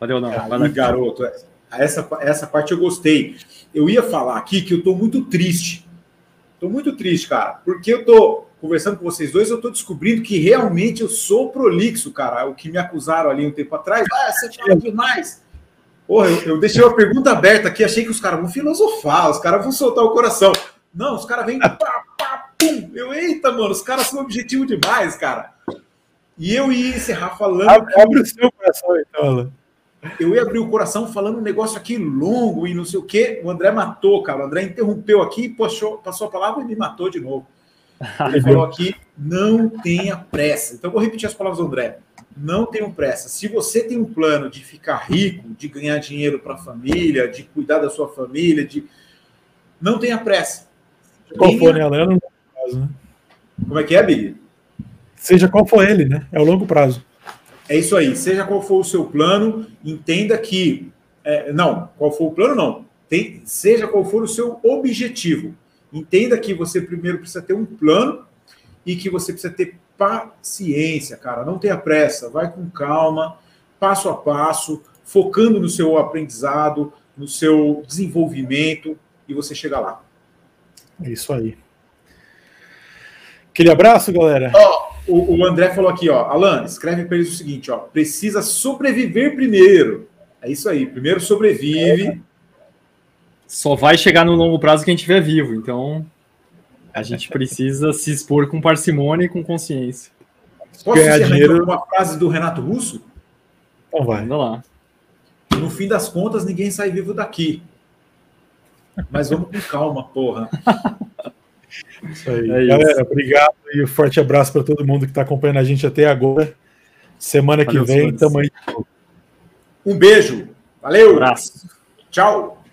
Valeu, não. Aí, vai garoto, essa, essa parte eu gostei. Eu ia falar aqui que eu tô muito triste. Tô muito triste, cara, porque eu tô conversando com vocês dois, eu tô descobrindo que realmente eu sou prolixo, cara. O que me acusaram ali um tempo atrás, ah, você fala demais. Porra, eu, eu, deixei uma pergunta aberta aqui, achei que os caras vão filosofar, os caras vão soltar o coração. Não, os caras vêm pá, pá, pum. Eu, eita, mano, os caras são objetivo demais, cara. E eu ia encerrar falando. Abre o seu coração, então, Eu ia abrir o coração falando um negócio aqui longo e não sei o quê. O André matou, cara. O André interrompeu aqui, passou, passou a palavra e me matou de novo. Ele falou aqui: não tenha pressa. Então, eu vou repetir as palavras do André não tenham pressa. Se você tem um plano de ficar rico, de ganhar dinheiro para a família, de cuidar da sua família, de não tenha pressa. Qual for, né? É prazo, né? Como é que é, Billy? Seja qual for ele, né? É o longo prazo. É isso aí. Seja qual for o seu plano, entenda que. É, não, qual for o plano, não. Tem, seja qual for o seu objetivo. Entenda que você primeiro precisa ter um plano e que você precisa ter paciência, cara. Não tenha pressa, vai com calma, passo a passo, focando no seu aprendizado, no seu desenvolvimento e você chega lá. É isso aí. Aquele abraço, galera. Oh, o, o, André falou aqui, ó. Alan, escreve para eles o seguinte, ó. Precisa sobreviver primeiro. É isso aí. Primeiro sobrevive. Só vai chegar no longo prazo quem estiver vivo. Então, a gente precisa se expor com parcimônia e com consciência. Posso ganhar dinheiro uma frase do Renato Russo? Então vai. Vamos lá. No fim das contas, ninguém sai vivo daqui. Mas vamos com calma, porra. Isso aí. É Galera, isso. obrigado e um forte abraço para todo mundo que está acompanhando a gente até agora. Semana Valeu, que vem, tamo aí. Um beijo. Valeu. Um abraço. Tchau.